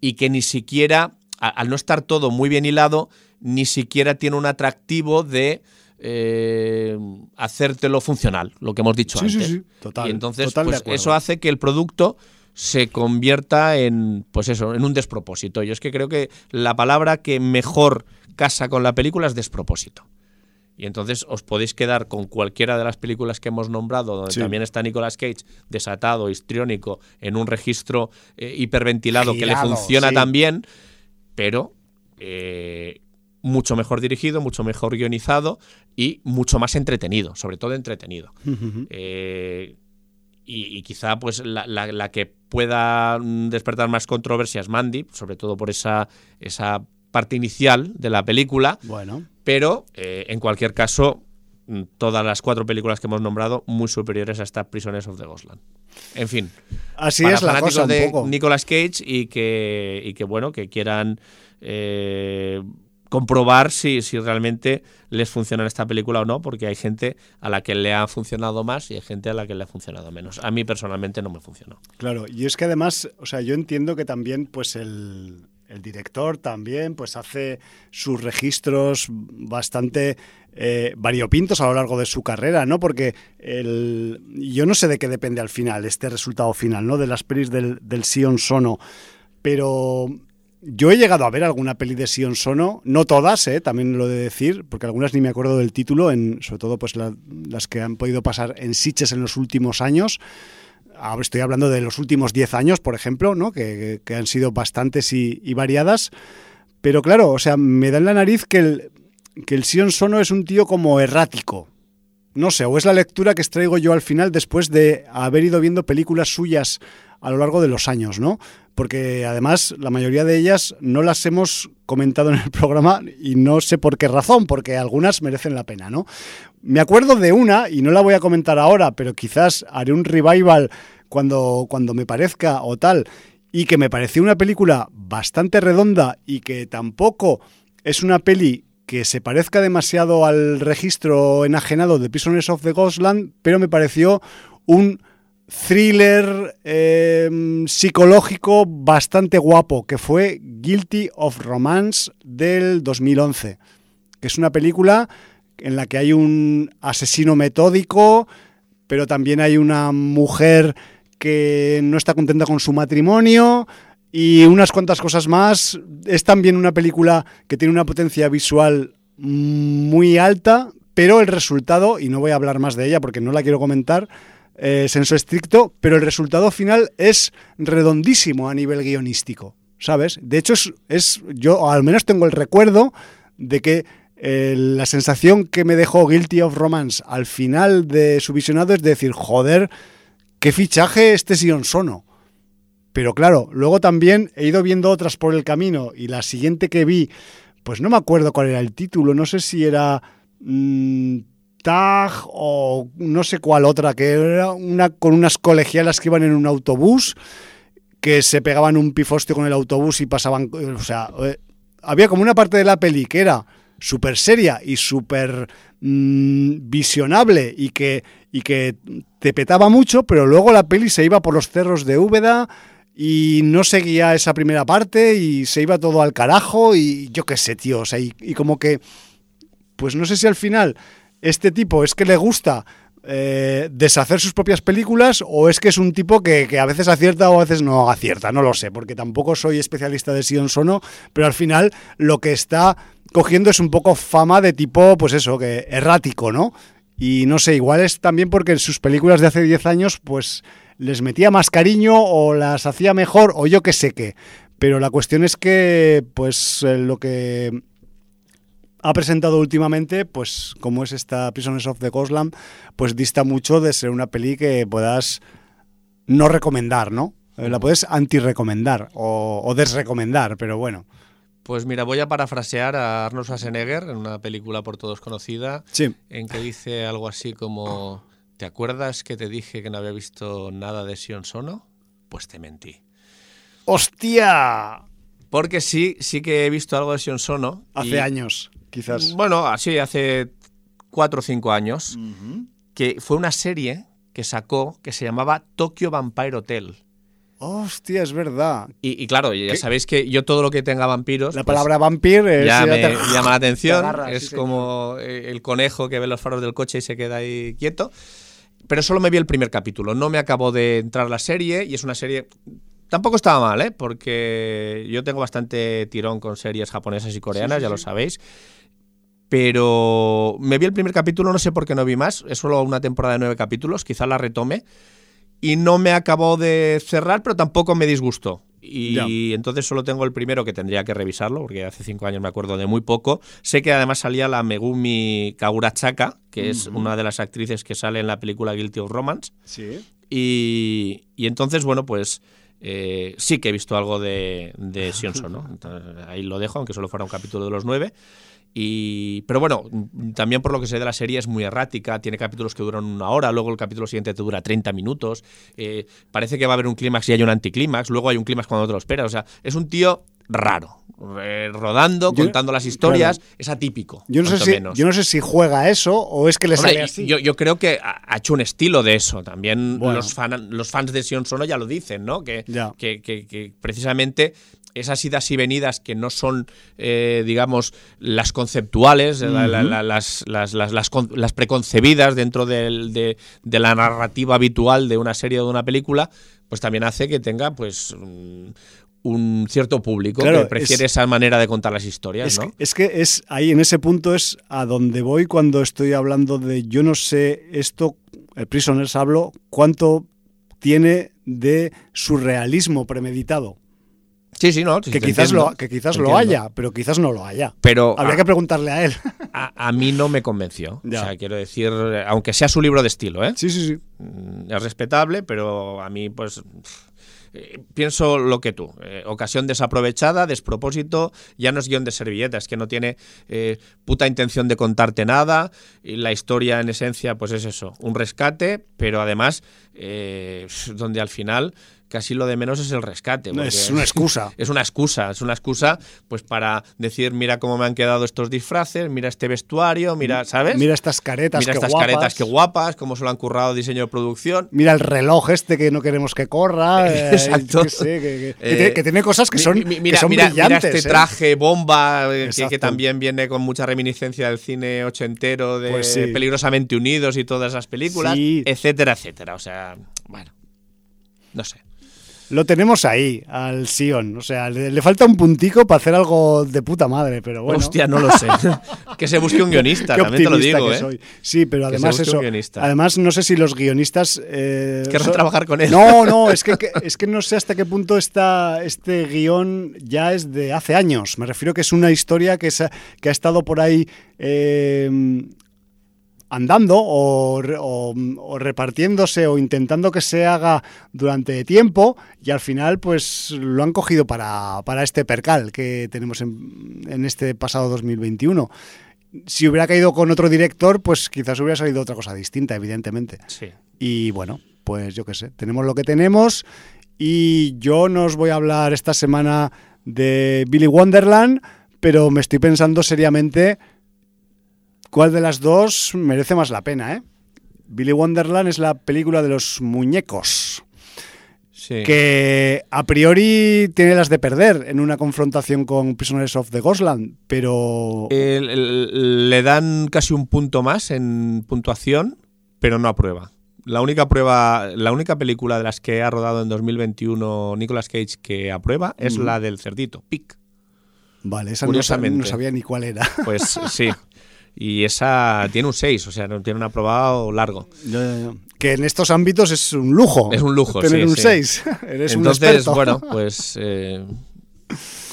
y que ni siquiera, a- al no estar todo muy bien hilado, ni siquiera tiene un atractivo de eh, hacértelo funcional, lo que hemos dicho Sí, sí, antes. sí, total, y entonces, total pues eso hace que el producto se convierta en, pues eso, en un despropósito. Yo es que creo que la palabra que mejor casa con la película es despropósito. Y entonces os podéis quedar con cualquiera de las películas que hemos nombrado, donde Sí. también está Nicolas Cage desatado, histriónico, en un registro eh, hiperventilado que le funciona sí. también, pero eh, mucho mejor dirigido, mucho mejor guionizado y mucho más entretenido, sobre todo entretenido. Eh, y, y quizá pues la, la- la que pueda mm, despertar más controversias Mandy, sobre todo por esa, esa parte inicial de la película, Bueno, pero eh, en cualquier caso, mm, todas las cuatro películas que hemos nombrado muy superiores a esta Prisoners of the Ghostland. En fin, así para es la cosa un de poco. Nicolas Cage y que, y que bueno, que quieran eh, comprobar si, si realmente les funciona esta película o no, porque hay gente a la que le ha funcionado más y hay gente a la que le ha funcionado menos. A mí personalmente no me funcionó. Claro, y es que además, o sea, yo entiendo que también, pues el, el director también, pues hace sus registros bastante eh, variopintos a lo largo de su carrera, ¿no? Porque el, yo no sé de qué depende al final este resultado final, ¿no? De las pelis del, del Sion Sono, pero yo he llegado a ver alguna peli de Sion Sono, no todas, ¿eh? también lo de decir, porque algunas ni me acuerdo del título, sobre todo pues la- las que han podido pasar en Sitges en los últimos años. Ahora estoy hablando de los últimos 10 años, por ejemplo, que, han sido bastantes y, variadas. Pero claro, o sea, me da en la nariz que el Sion Sono es un tío como errático. No sé, o es la lectura que extraigo yo al final después de haber ido viendo películas suyas a lo largo de los años, ¿no? Porque además la mayoría de ellas no las hemos comentado en el programa y no sé por qué razón, porque algunas merecen la pena, ¿no? Me acuerdo de una, y no la voy a comentar ahora, pero quizás haré un revival cuando, cuando me parezca o tal, y que me pareció una película bastante redonda y que tampoco es una peli que se parezca demasiado al registro enajenado de Prisoners of the Ghostland, pero me pareció un thriller eh, psicológico bastante guapo, que fue Guilty of Romance del 2011, que es una película en la que hay un asesino metódico, pero también hay una mujer que no está contenta con su matrimonio y unas cuantas cosas más. Es también una película que tiene una potencia visual muy alta, pero el resultado, y no voy a hablar más de ella porque no la quiero comentar, eh, senso estricto, pero el resultado final es redondísimo a nivel guionístico, ¿sabes? De hecho, es, es yo al menos tengo el recuerdo de que eh, la sensación que me dejó Guilty of Romance al final de su visionado es decir, joder, qué fichaje este Sion Sono. Pero claro, luego también he ido viendo otras por el camino y la siguiente que vi, pues no me acuerdo cuál era el título, no sé si era mmm, Tag o no sé cuál otra, que era una con unas colegialas que iban en un autobús, que se pegaban un pifostio con el autobús y pasaban, o sea, eh, había como una parte de la peli que era súper seria y súper mmm, visionable y que, y que te petaba mucho, pero luego la peli se iba por los cerros de Úbeda y no seguía esa primera parte y se iba todo al carajo y yo qué sé, tío, o sea, y, como que, pues no sé si al final este tipo es que le gusta eh, deshacer sus propias películas o es que es un tipo que, que, a veces acierta o a veces no acierta, no lo sé, porque tampoco soy especialista de Sion Sono, pero al final lo que está cogiendo es un poco fama de tipo, pues eso, que errático, ¿no? Y no sé, igual es también porque en sus películas de hace 10 años, pues les metía más cariño o las hacía mejor o yo qué sé qué. Pero la cuestión es que, pues, eh, lo que ha presentado últimamente, pues como es esta Prisoners of the Ghostland, pues dista mucho de ser una peli que puedas no recomendar, ¿no? Eh, La puedes anti-recomendar o, o desrecomendar, pero bueno. Pues mira, voy a parafrasear a Arnold Schwarzenegger en una película por todos conocida, sí. en que dice algo así como, ¿te acuerdas que te dije que no había visto nada de Sion Sono? Pues te mentí. ¡Hostia! Porque sí, sí que he visto algo de Sion Sono. Hace y, años, quizás. Bueno, así, hace cuatro o cinco años. Uh -huh. que fue una serie que sacó que se llamaba Tokyo Vampire Hotel. Hostia, es verdad. Y, y claro, ya ¿Qué? sabéis que yo todo lo que tenga vampiros. La pues, palabra vampir es- ya ya me te- llama la atención. es sí, sí. como eh, el conejo que ve los faros del coche y se queda ahí quieto. Pero solo me vi el primer capítulo. No me acabó de entrar la serie y es una serie. Tampoco estaba mal, ¿eh? Porque yo tengo bastante tirón con series japonesas y coreanas, ya lo sabéis. Pero me vi el primer capítulo, no sé por qué no vi más. Es solo una temporada de nueve capítulos, quizá la retome. Y no me acabó de cerrar, pero tampoco me disgustó. Y entonces solo tengo el primero que tendría que revisarlo, porque hace cinco años me acuerdo de muy poco. Sé que además salía la Megumi Kagurachaka, que es una de las actrices que sale en la película Guilty of Romance. Sí. Y, y entonces, bueno, pues eh, sí que he visto algo de, de Sionso, ¿no? Entonces, ahí lo dejo, aunque solo fuera un capítulo de los nueve. Y, pero bueno, también por lo que sé de la serie es muy errática, tiene capítulos que duran una hora, luego el capítulo siguiente te dura 30 minutos, eh, parece que va a haber un clímax y hay un anticlímax, luego hay un clímax cuando no te lo esperas, o sea, es un tío raro, eh, rodando, Yo- contando las historias, es atípico. Yo no, sé si, yo no sé si juega eso o es que le Hombre, sale así. Yo, yo creo que ha hecho un estilo de eso. También Bueno. los, fan- los fans de Sion Sono ya lo dicen, ¿no? Que, que- que precisamente esas idas y venidas que no son, eh, digamos, las conceptuales, la- la- la- las, las, las, las con- las preconcebidas dentro del- de, de la narrativa habitual de una serie o de una película, pues también hace que tenga, pues. un- un cierto público Claro, que prefiere es- esa manera de contar las historias, Es, ¿no? que, es que es ahí en ese punto es a donde voy cuando estoy hablando de yo no sé esto, el Prisoners hablo, cuánto tiene de surrealismo premeditado. Sí, sí, no. sí, que, quizás entiendo, lo, que quizás lo haya, pero quizás no lo haya. Pero Habría que preguntarle a él. a, a mí no me convenció. Ya. O sea, quiero decir, aunque sea su libro de estilo, ¿eh? Sí, sí, sí. Mm, Es respetable, pero a mí, pues. eh, Pienso lo que tú. eh, ocasión desaprovechada, despropósito. Ya no es guion de servilleta, es que no tiene eh, puta intención de contarte nada. Y la historia, en esencia, pues es eso: un rescate, pero además, donde al final casi lo de menos es el rescate. Es una excusa. es una excusa, es una excusa pues para decir, mira cómo me han quedado estos disfraces, mira este vestuario, mira, ¿sabes? Mira estas caretas, Mira estas guapas. caretas, qué guapas, cómo se lo han currado diseño de producción. Mira el reloj este que no queremos que corra. eh, Exacto. sé, que, que- que Eh, tiene, que tiene cosas que son, mi- que mira, son mira- mira brillantes. este ¿eh? traje bomba eh, que, que Exacto. también viene con mucha reminiscencia del cine ochentero de Pues sí. Peligrosamente Unidos y todas esas películas, Sí. etcétera, etcétera. O sea, bueno, no sé. Lo tenemos ahí, al Sion. O sea, le, le falta un puntico para hacer algo de puta madre, pero bueno. Hostia, no lo sé. que se busque un guionista, Qué también te lo digo, que ¿eh? soy. Sí, pero Que se además eso. guionista. Además, no sé si los guionistas. Eh, Querrán son- trabajar con él. No, no, es que, que- es que no sé hasta qué punto está este guion ya es de hace años. Me refiero que es una historia que, se ha- que ha estado por ahí eh, andando o, o repartiéndose o intentando que se haga durante tiempo y al final pues lo han cogido para, para este percal que tenemos en, en este pasado 2021. Si hubiera caído con otro director, pues quizás hubiera salido otra cosa distinta, evidentemente. Sí. Y bueno, pues yo qué sé, tenemos lo que tenemos y yo no os voy a hablar esta semana de Billy Wonderland, pero me estoy pensando seriamente cuál de las dos merece más la pena, ¿eh? Billy Wonderland es la película de los muñecos, Sí. que a priori tiene las de perder en una confrontación con Prisoners of the Ghostland, pero... El- el- le dan casi un punto más en puntuación, pero no aprueba. La única prueba, la única película de las que ha rodado en 2021 Nicolas Cage que aprueba es Mm. la del cerdito, Pic. vale, esa no, sa- curiosamente. no sabía ni cuál era. Pues sí. Y esa tiene un 6, o sea, no tiene un aprobado largo. Que en estos ámbitos es un lujo. Es un lujo, Tener sí, un sí. 6. Eres un Entonces, bueno, pues eh,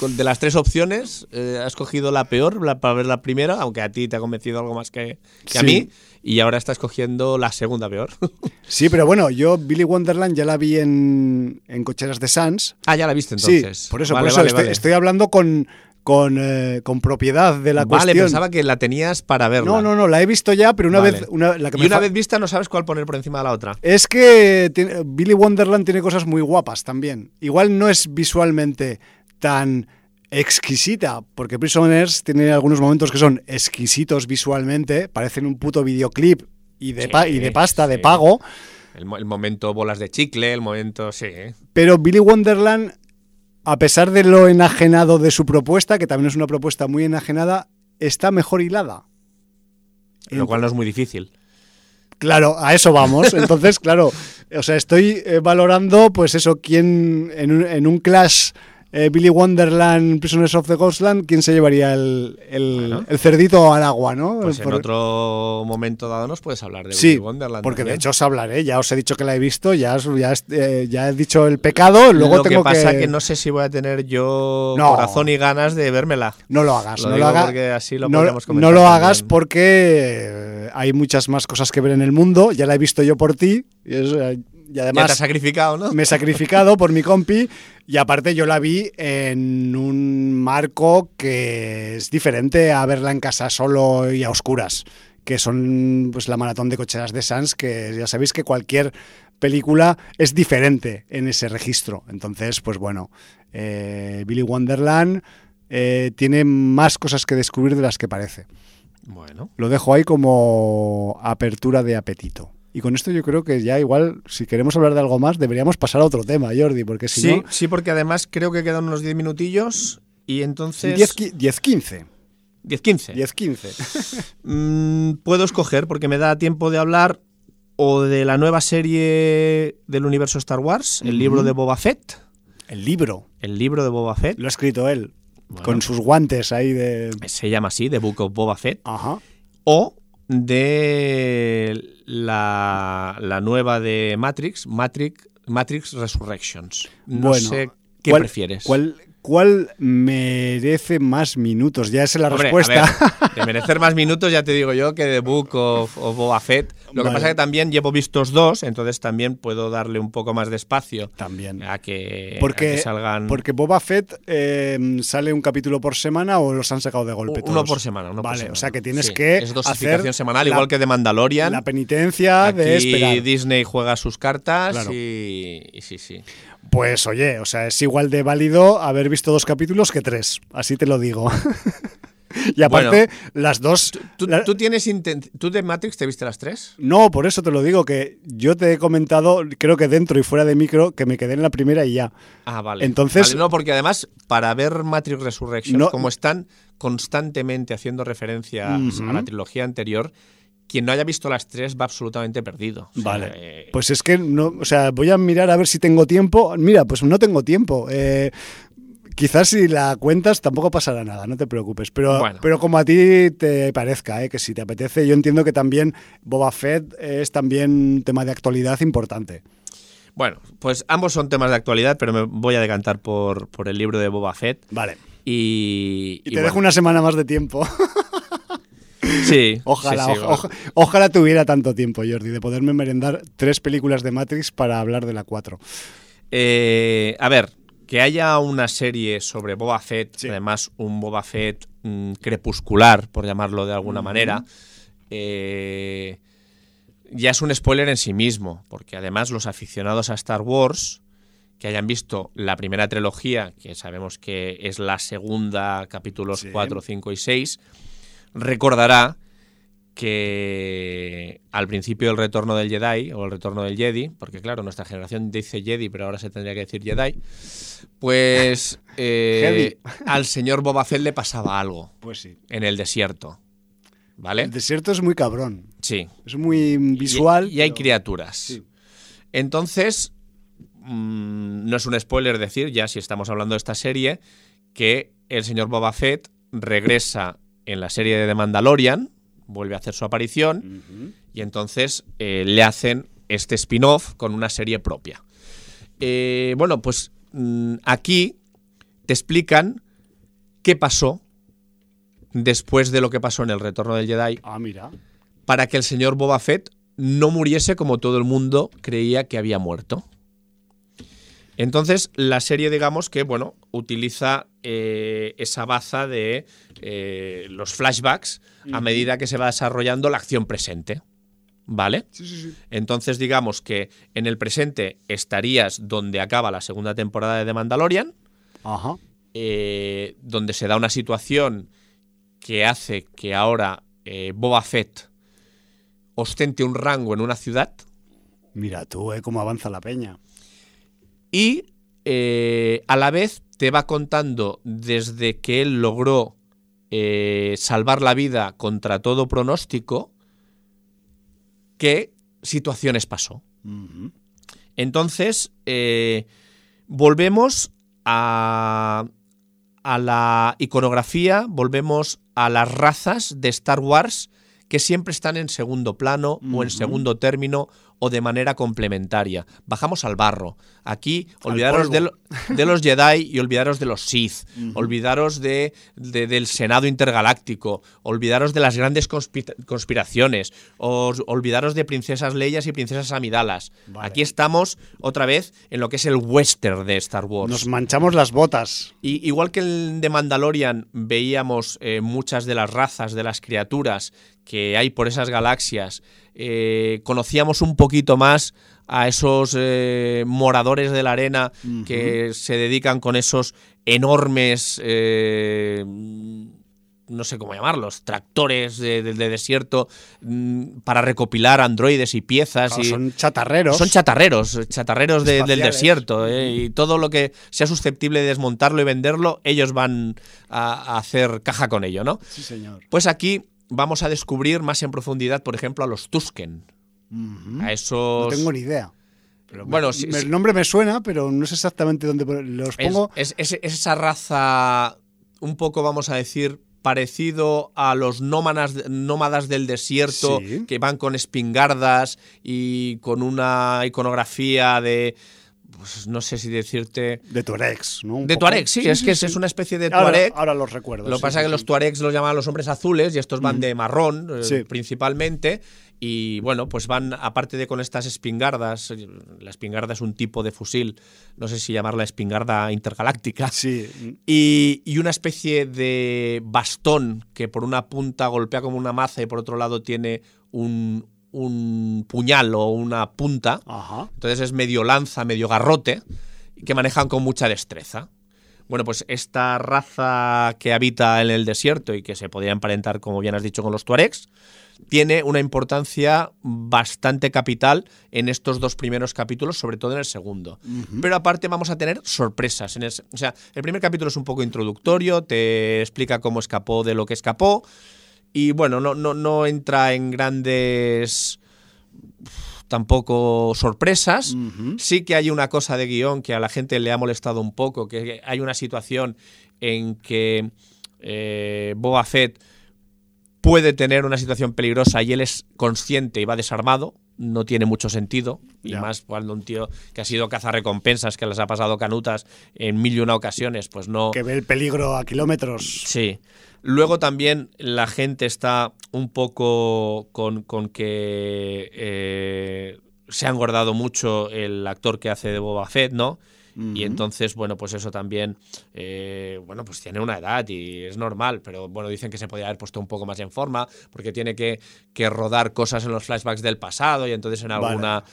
de las tres opciones eh, has cogido la peor la- para ver la primera, aunque a ti te ha convencido algo más que, que a mí, y ahora estás cogiendo la segunda peor. Sí, pero bueno, yo Billy Wonderland ya la vi en, en Cocheras de Sans. ah, ya la viste entonces. Sí, por eso, Vale, por eso vale, estoy, vale. estoy hablando con, con, eh, con propiedad de la Vale, cuestión. pensaba que la tenías para verla. No, no, no, la he visto ya, pero una Vale. vez... Una, la que y me una vez vista no sabes cuál poner por encima de la otra. Es que tiene- Billy Wonderland tiene cosas muy guapas también. Igual no es visualmente tan exquisita, porque Prisoners tiene algunos momentos que son exquisitos visualmente, parecen un puto videoclip y de, Sí, pa- y de pasta, de pago. El, el momento bolas de chicle, el momento. Sí. Pero Billy Wonderland, a pesar de lo enajenado de su propuesta, que también es una propuesta muy enajenada, está mejor hilada. Lo cual no es muy difícil. Claro, a eso vamos. Entonces, claro, o sea, estoy eh, valorando, pues eso, quién en un, en un clash eh, Billy Wonderland, Prisoners of the Ghostland, quién se llevaría el, el- Bueno. el cerdito al agua, ¿no? Pues en Por- otro momento dado nos puedes hablar de Sí, Willy Wonderland. porque de hecho os hablaré, ya os he dicho que la he visto, ya, os- ya, eh, ya he dicho el pecado, luego lo tengo que pasa que... que no sé si voy a tener yo No. corazón y ganas de vérmela. No lo hagas, Lo no lo hagas. porque así lo no, no lo también. hagas porque eh, hay muchas más cosas que ver en el mundo. Ya la he visto yo por ti. Y, es, y Ya te además has sacrificado, ¿no? me he sacrificado por mi compi. Y aparte yo la vi en un marco que es diferente a verla en casa solo y a oscuras. Que son pues la maratón de cocheras de Sans, que ya sabéis que cualquier película es diferente en ese registro. Entonces, pues bueno, eh, Billy Wonderland eh, tiene más cosas que descubrir de las que parece. Bueno. Lo dejo ahí como apertura de apetito. Y con esto yo creo que ya igual, si queremos hablar de algo más, deberíamos pasar a otro tema, Jordi, porque si Sí, no... sí, porque además creo que quedan unos 10 minutillos y entonces... 10-15. 10-15. 10-15. 10-15. Mm, puedo escoger porque me da tiempo de hablar o de la nueva serie del universo Star Wars, el libro de Boba Fett. El libro. El libro de Boba Fett. Lo ha escrito él. Bueno. Con sus guantes ahí de... Se llama así, The Book of Boba Fett. Ajá. O de la, la nueva de Matrix, Matrix, Matrix Resurrections. No Bueno, sé qué ¿cuál- prefieres. ¿Cuál, cuál merece más minutos? Ya esa es la Hombre, respuesta. ver, de merecer más minutos ya te digo yo que The Book of, of Boba Fett. Lo que pasa es que también llevo vistos dos, entonces también puedo darle un poco más de espacio También. a que, a Porque, que salgan porque Boba Fett eh, sale un capítulo por semana o los han sacado de golpe uno todos? por semana. Uno por vale, semana. o sea que tienes Sí, que Es dosificación hacer semanal, la- igual que de Mandalorian. La penitencia de Aquí esperar. Disney juega sus cartas Claro. y, y sí, sí. Pues oye, o sea, es igual de válido haber visto dos capítulos que tres, así te lo digo. y aparte, las dos... ¿Tú, la- tú tienes ¿Tú de Matrix te viste las tres? No, por eso te lo digo, que yo te he comentado, creo que dentro y fuera de micro, que me quedé en la primera y ya. Ah, vale. Entonces- Vale, no, porque además, para ver Matrix Resurrections, No- como están constantemente haciendo referencia a la trilogía anterior, quien no haya visto las tres va absolutamente perdido. O sea, Vale. eh, Pues es que no, o sea, voy a mirar a ver si tengo tiempo. Mira, pues no tengo tiempo. Eh, quizás si la cuentas tampoco pasará nada, no te preocupes. Pero, Bueno. pero como a ti te parezca, eh, que si te apetece, yo entiendo que también Boba Fett es también un tema de actualidad importante. Bueno, pues ambos son temas de actualidad, pero me voy a decantar por, por el libro de Boba Fett. Vale. Y, Y, y te bueno, dejo una semana más de tiempo. Sí, Ojalá, sí, sí, oja- bueno. oja- ojalá tuviera tanto tiempo, Jordi, de poderme merendar tres películas de Matrix para hablar de la 4. Eh, a ver, que haya una serie sobre Boba Fett, Sí. además un Boba Fett mm, crepuscular, por llamarlo de alguna manera, eh, ya es un spoiler en sí mismo, porque además los aficionados a Star Wars que hayan visto la primera trilogía, que sabemos que es la segunda, capítulos Sí. 4, 5 y 6, recordará que al principio del retorno del Jedi, o el retorno del Jedi, porque claro, nuestra generación dice Jedi, pero ahora se tendría que decir Jedi, pues eh, al señor Boba Fett le pasaba algo Pues sí. en el desierto. ¿Vale? El desierto es muy cabrón. Sí. Es muy visual. Y, y hay pero- criaturas. Sí. Entonces, mm, no es un spoiler decir, ya si estamos hablando de esta serie, que el señor Boba Fett regresa en la serie de The Mandalorian, vuelve a hacer su aparición, y entonces eh, le hacen este spin-off con una serie propia. Eh, bueno, pues mm, aquí te explican qué pasó después de lo que pasó en el retorno del Jedi Ah, mira. para que el señor Boba Fett no muriese como todo el mundo creía que había muerto. Entonces, la serie, digamos que, bueno, utiliza eh, esa baza de eh, los flashbacks a medida que se va desarrollando la acción presente. ¿Vale? Sí, sí, sí. Entonces, digamos que en el presente estarías donde acaba la segunda temporada de The Mandalorian, Ajá. eh, donde se da una situación que hace que ahora eh, Boba Fett ostente un rango en una ciudad Mira tú, ¿eh? Cómo avanza la peña. y eh, a la vez te va contando desde que él logró eh, salvar la vida contra todo pronóstico, qué situaciones pasó. Entonces, eh, volvemos a, a la iconografía, volvemos a las razas de Star Wars que siempre están en segundo plano o en segundo término o de manera complementaria. Bajamos al barro. Aquí, olvidaros de, lo- de los Jedi y olvidaros de los Sith. Olvidaros de, de- del Senado Intergaláctico. Olvidaros de las grandes conspi- conspiraciones. Os, olvidaros de princesas Leias y princesas Amidalas. Vale. Aquí estamos otra vez en lo que es el western de Star Wars. Nos manchamos las botas. Y igual que en The Mandalorian veíamos eh, muchas de las razas, de las criaturas que hay por esas galaxias, eh, conocíamos un poquito más a esos eh, moradores de la arena que se dedican con esos enormes, eh, no sé cómo llamarlos, tractores de, de- de desierto mm, para recopilar androides y piezas. Claro, y, son chatarreros. son chatarreros, chatarreros de- del desierto. ¿eh? Y todo lo que sea susceptible de desmontarlo y venderlo, ellos van a, a hacer caja con ello, ¿no? Sí, señor. Pues aquí vamos a descubrir más en profundidad, por ejemplo, a los Tusken. A No esos. tengo ni idea. Pero me- Bueno, sí, me- el nombre me suena, pero no sé exactamente dónde los pongo. es- es- es esa raza, un poco, vamos a decir, parecido a los nómadas, nómadas del desierto Sí. que van con espingardas y con una iconografía de. Pues no sé si decirte. De Tuaregs, ¿no? Un De poco. Tuareg, sí, es que es- es una especie de Ahora, Tuareg. ahora los recuerdo. Lo que sí, pasa es sí, que los sí. Tuaregs los llaman los hombres azules y estos van de marrón eh, Sí. principalmente. Y bueno, pues van, aparte de con estas espingardas, eh, la espingarda es un tipo de fusil, no sé si llamarla espingarda intergaláctica, Sí, y, y una especie de bastón que por una punta golpea como una maza y por otro lado tiene un, un puñal o una punta. ajá. Entonces es medio lanza, medio garrote, que manejan con mucha destreza. Bueno, pues esta raza que habita en el desierto y que se podría emparentar, como bien has dicho, con los tuaregs, tiene una importancia bastante capital en estos dos primeros capítulos, sobre todo en el segundo. Pero aparte vamos a tener sorpresas. En el, o sea, el primer capítulo es un poco introductorio, te explica cómo escapó de lo que escapó, y bueno, no, no, no entra en grandes tampoco sorpresas. Sí que hay una cosa de guion que a la gente le ha molestado un poco, que hay una situación en que eh, Boba Fett puede tener una situación peligrosa y él es consciente y va desarmado. No tiene mucho sentido. Y más cuando un tío que ha sido cazarrecompensas, que les ha pasado canutas en mil y una ocasiones, pues no. Que ve el peligro a kilómetros. Sí. Luego también la gente está un poco con, con que eh, se ha engordado mucho el actor que hace de Boba Fett, ¿no? Y entonces, bueno, pues eso también, eh, bueno, pues tiene una edad y es normal, pero bueno, dicen que se podría haber puesto un poco más en forma porque tiene que, que rodar cosas en los flashbacks del pasado y entonces en Vale.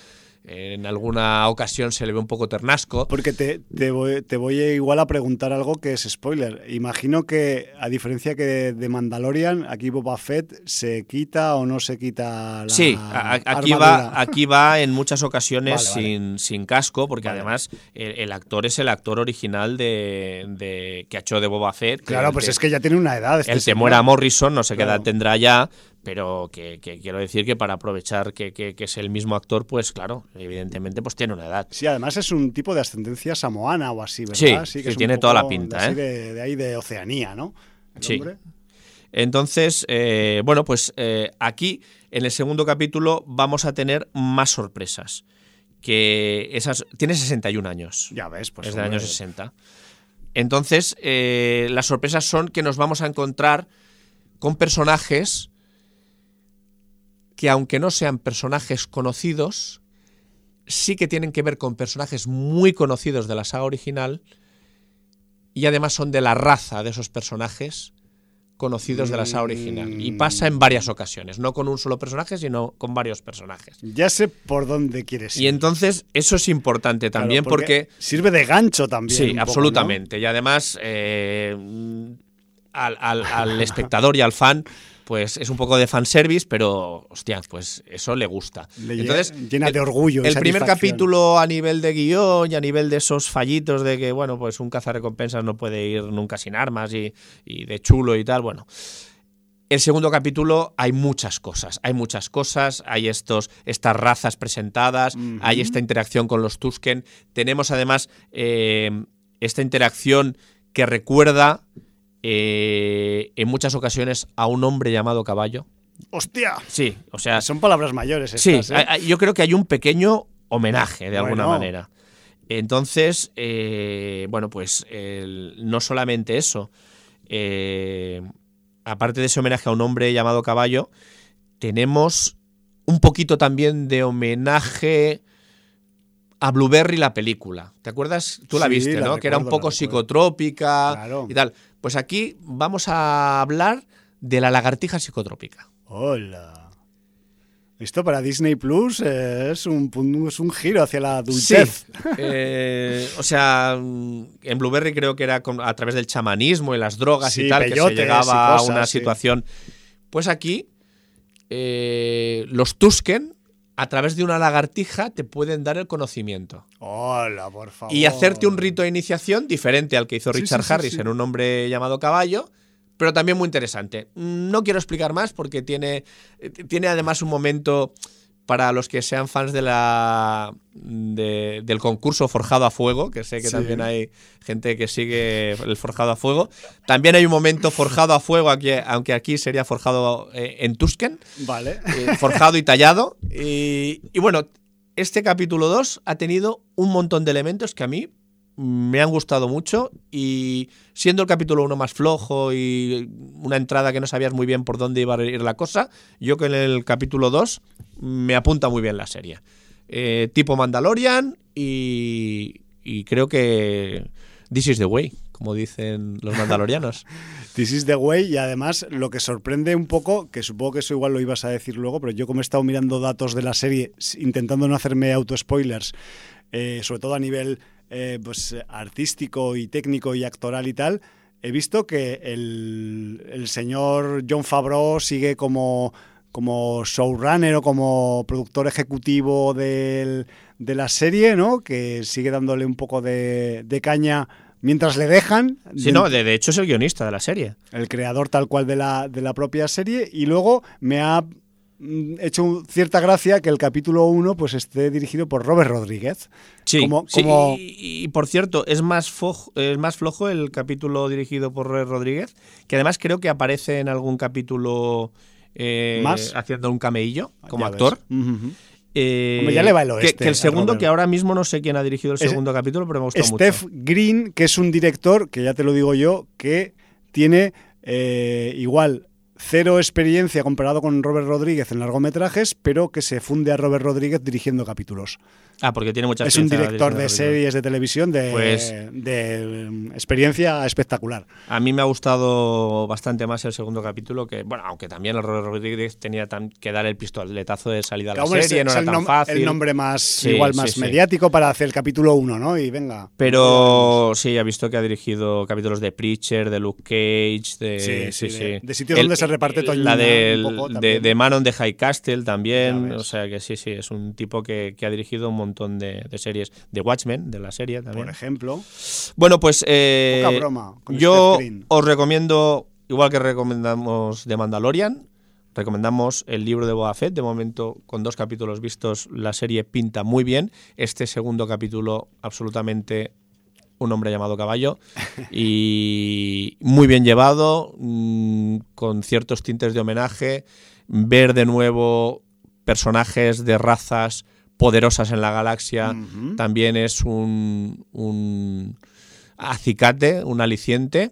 En alguna ocasión se le ve un poco ternasco. Porque te, te voy, te voy igual a preguntar algo que es spoiler. Imagino que, a diferencia que de, Mandalorian, aquí Boba Fett se quita o no se quita la Sí, a- a- aquí armadura. va, aquí va en muchas ocasiones Vale, vale. Sin, sin casco, porque Vale. además el, el actor es el actor original de, de que ha hecho de Boba Fett. Claro, pues es que ya tiene una edad. este el señor. Temuera Morrison, no sé qué Claro. edad tendrá ya, pero que, que quiero decir que para aprovechar que, que- que es el mismo actor, pues claro, evidentemente pues tiene una edad. Sí, además es un tipo de ascendencia samoana o así, Sí, ¿verdad? sí, que tiene toda la pinta, de así ¿eh? De, de ahí de Oceanía, ¿no? El Sí. hombre. Entonces, eh, bueno, pues eh, aquí en el segundo capítulo vamos a tener más sorpresas. Que esas. Tiene 61 años. Ya ves, pues. es del año 60. Entonces, eh, las sorpresas son que nos vamos a encontrar con personajes que, aunque no sean personajes conocidos, sí que tienen que ver con personajes muy conocidos de la saga original y además son de la raza de esos personajes conocidos de la saga original. Y pasa en varias ocasiones, no con un solo personaje, sino con varios personajes. Ya sé por dónde quieres ir. Y entonces eso es importante Claro, también porque Sirve de gancho también. Sí, un poco, ¿no? absolutamente. Y además, eh, al, al- al espectador y al fan, pues es un poco de fanservice, pero hostia, pues eso le gusta. Le Entonces, llena de orgullo y El primer capítulo a nivel de guion y a nivel de esos fallitos de que, bueno, pues un cazarrecompensas no puede ir nunca sin armas y, y de chulo y tal, bueno. El segundo capítulo hay muchas cosas, hay muchas cosas, hay estos, estas razas presentadas, hay esta interacción con los Tusken, tenemos además eh, esta interacción que recuerda eh, en muchas ocasiones a un hombre llamado caballo. ¡Hostia! Sí, o sea, Son palabras mayores Sí, estas, ¿eh? hay- hay- yo creo que hay un pequeño homenaje de alguna manera. Entonces, eh, bueno, pues el- no solamente eso. eh, aparte de ese homenaje a un hombre llamado Caballo, tenemos un poquito también de homenaje a Blueberry la película. ¿Te acuerdas? Tú la Sí, viste, la ¿no? que era un poco psicotrópica Claro. y tal. Pues aquí vamos a hablar de la lagartija psicotrópica. Hola. Esto para Disney Plus es un, es un giro hacia la adultez. Eh, o sea, mm, en Blueberry creo que era con- a través del chamanismo y las drogas Sí, y tal que se llegaba a una situación. Pues aquí, eh, los Tusken, a través de una lagartija, te pueden dar el conocimiento. Hola, por favor. Y hacerte un rito de iniciación diferente al que hizo Sí, Richard sí, sí, Harris en un hombre llamado Caballo, pero también muy interesante. No quiero explicar más porque tiene, eh, tiene además un momento para los que sean fans de la de- del concurso Forjado a Fuego, que sé que Sí. también hay gente que sigue el Forjado a Fuego. También hay un momento Forjado a Fuego, aquí, aunque aquí sería Forjado eh, en Tusken Vale. eh, forjado y tallado. Y, y bueno, este capítulo 2 ha tenido un montón de elementos que a mí me han gustado mucho y siendo el capítulo 1 más flojo y una entrada que no sabías muy bien por dónde iba a ir la cosa, yo que en el capítulo 2 me apunta muy bien la serie. Eh, tipo Mandalorian y, y creo que This is the way, como dicen los mandalorianos. This is the way y además lo que sorprende un poco, que supongo que eso igual lo ibas a decir luego, pero yo como he estado mirando datos de la serie, intentando no hacerme auto-spoilers, eh, sobre todo a nivel eh, pues, artístico y técnico y actoral y tal, he visto que el, el señor John Favreau sigue como, como showrunner o como productor ejecutivo del- de la serie, ¿no? Que sigue dándole un poco de, de caña mientras le dejan. Sí, no, de, de hecho es el guionista de la serie. el creador tal cual de la, de la propia serie, y luego me ha hecho un- cierta gracia que el capítulo 1 pues esté dirigido por Robert Rodríguez. Sí, Como- sí, como- y, y, por cierto, es más, foj- es más flojo el capítulo dirigido por Roy Rodríguez, que además creo que aparece en algún capítulo eh, ¿Más? haciendo un cameillo como Ya ves. actor. Eh, ya le va el que- oeste que, el segundo, Robert. que ahora mismo no sé quién ha dirigido el Es- segundo capítulo, pero me gustó Steph mucho. Green, que es un director, que ya te lo digo yo, que tiene eh, igual cero experiencia comparado con Robert Rodríguez en largometrajes, pero que se funde a Robert Rodríguez dirigiendo capítulos. Ah, porque tiene mucha Es un experiencia director de series de televisión de, Pues- de experiencia espectacular. A mí me ha gustado bastante más el segundo capítulo, que, bueno, aunque también el Roy Rodríguez tenía que dar el pistoletazo de salida a la serie, es, no era el, tan fácil. el nombre más Sí, igual más sí. mediático para hacer el capítulo 1, ¿no? Y venga. Pero sí, ha visto que ha dirigido capítulos de Preacher, de Luke Cage, de, Sí, sí, sí, de- de sitios donde se reparte La del- poco de, de Man on the High Castle también. O sea que sí, sí, es un tipo que, que ha dirigido un montón de, de series. De Watchmen, de la serie también. Por ejemplo. Bueno, pues eh, Poca broma con yo os recomiendo, igual que recomendamos de Mandalorian, recomendamos el libro de Boba Fett. De momento, con dos capítulos vistos, la serie pinta muy bien. Este segundo capítulo, absolutamente un hombre llamado Caballo y muy bien llevado, mm, con ciertos tintes de homenaje. Ver de nuevo personajes de razas poderosas en la galaxia también es un, un acicate, un aliciente.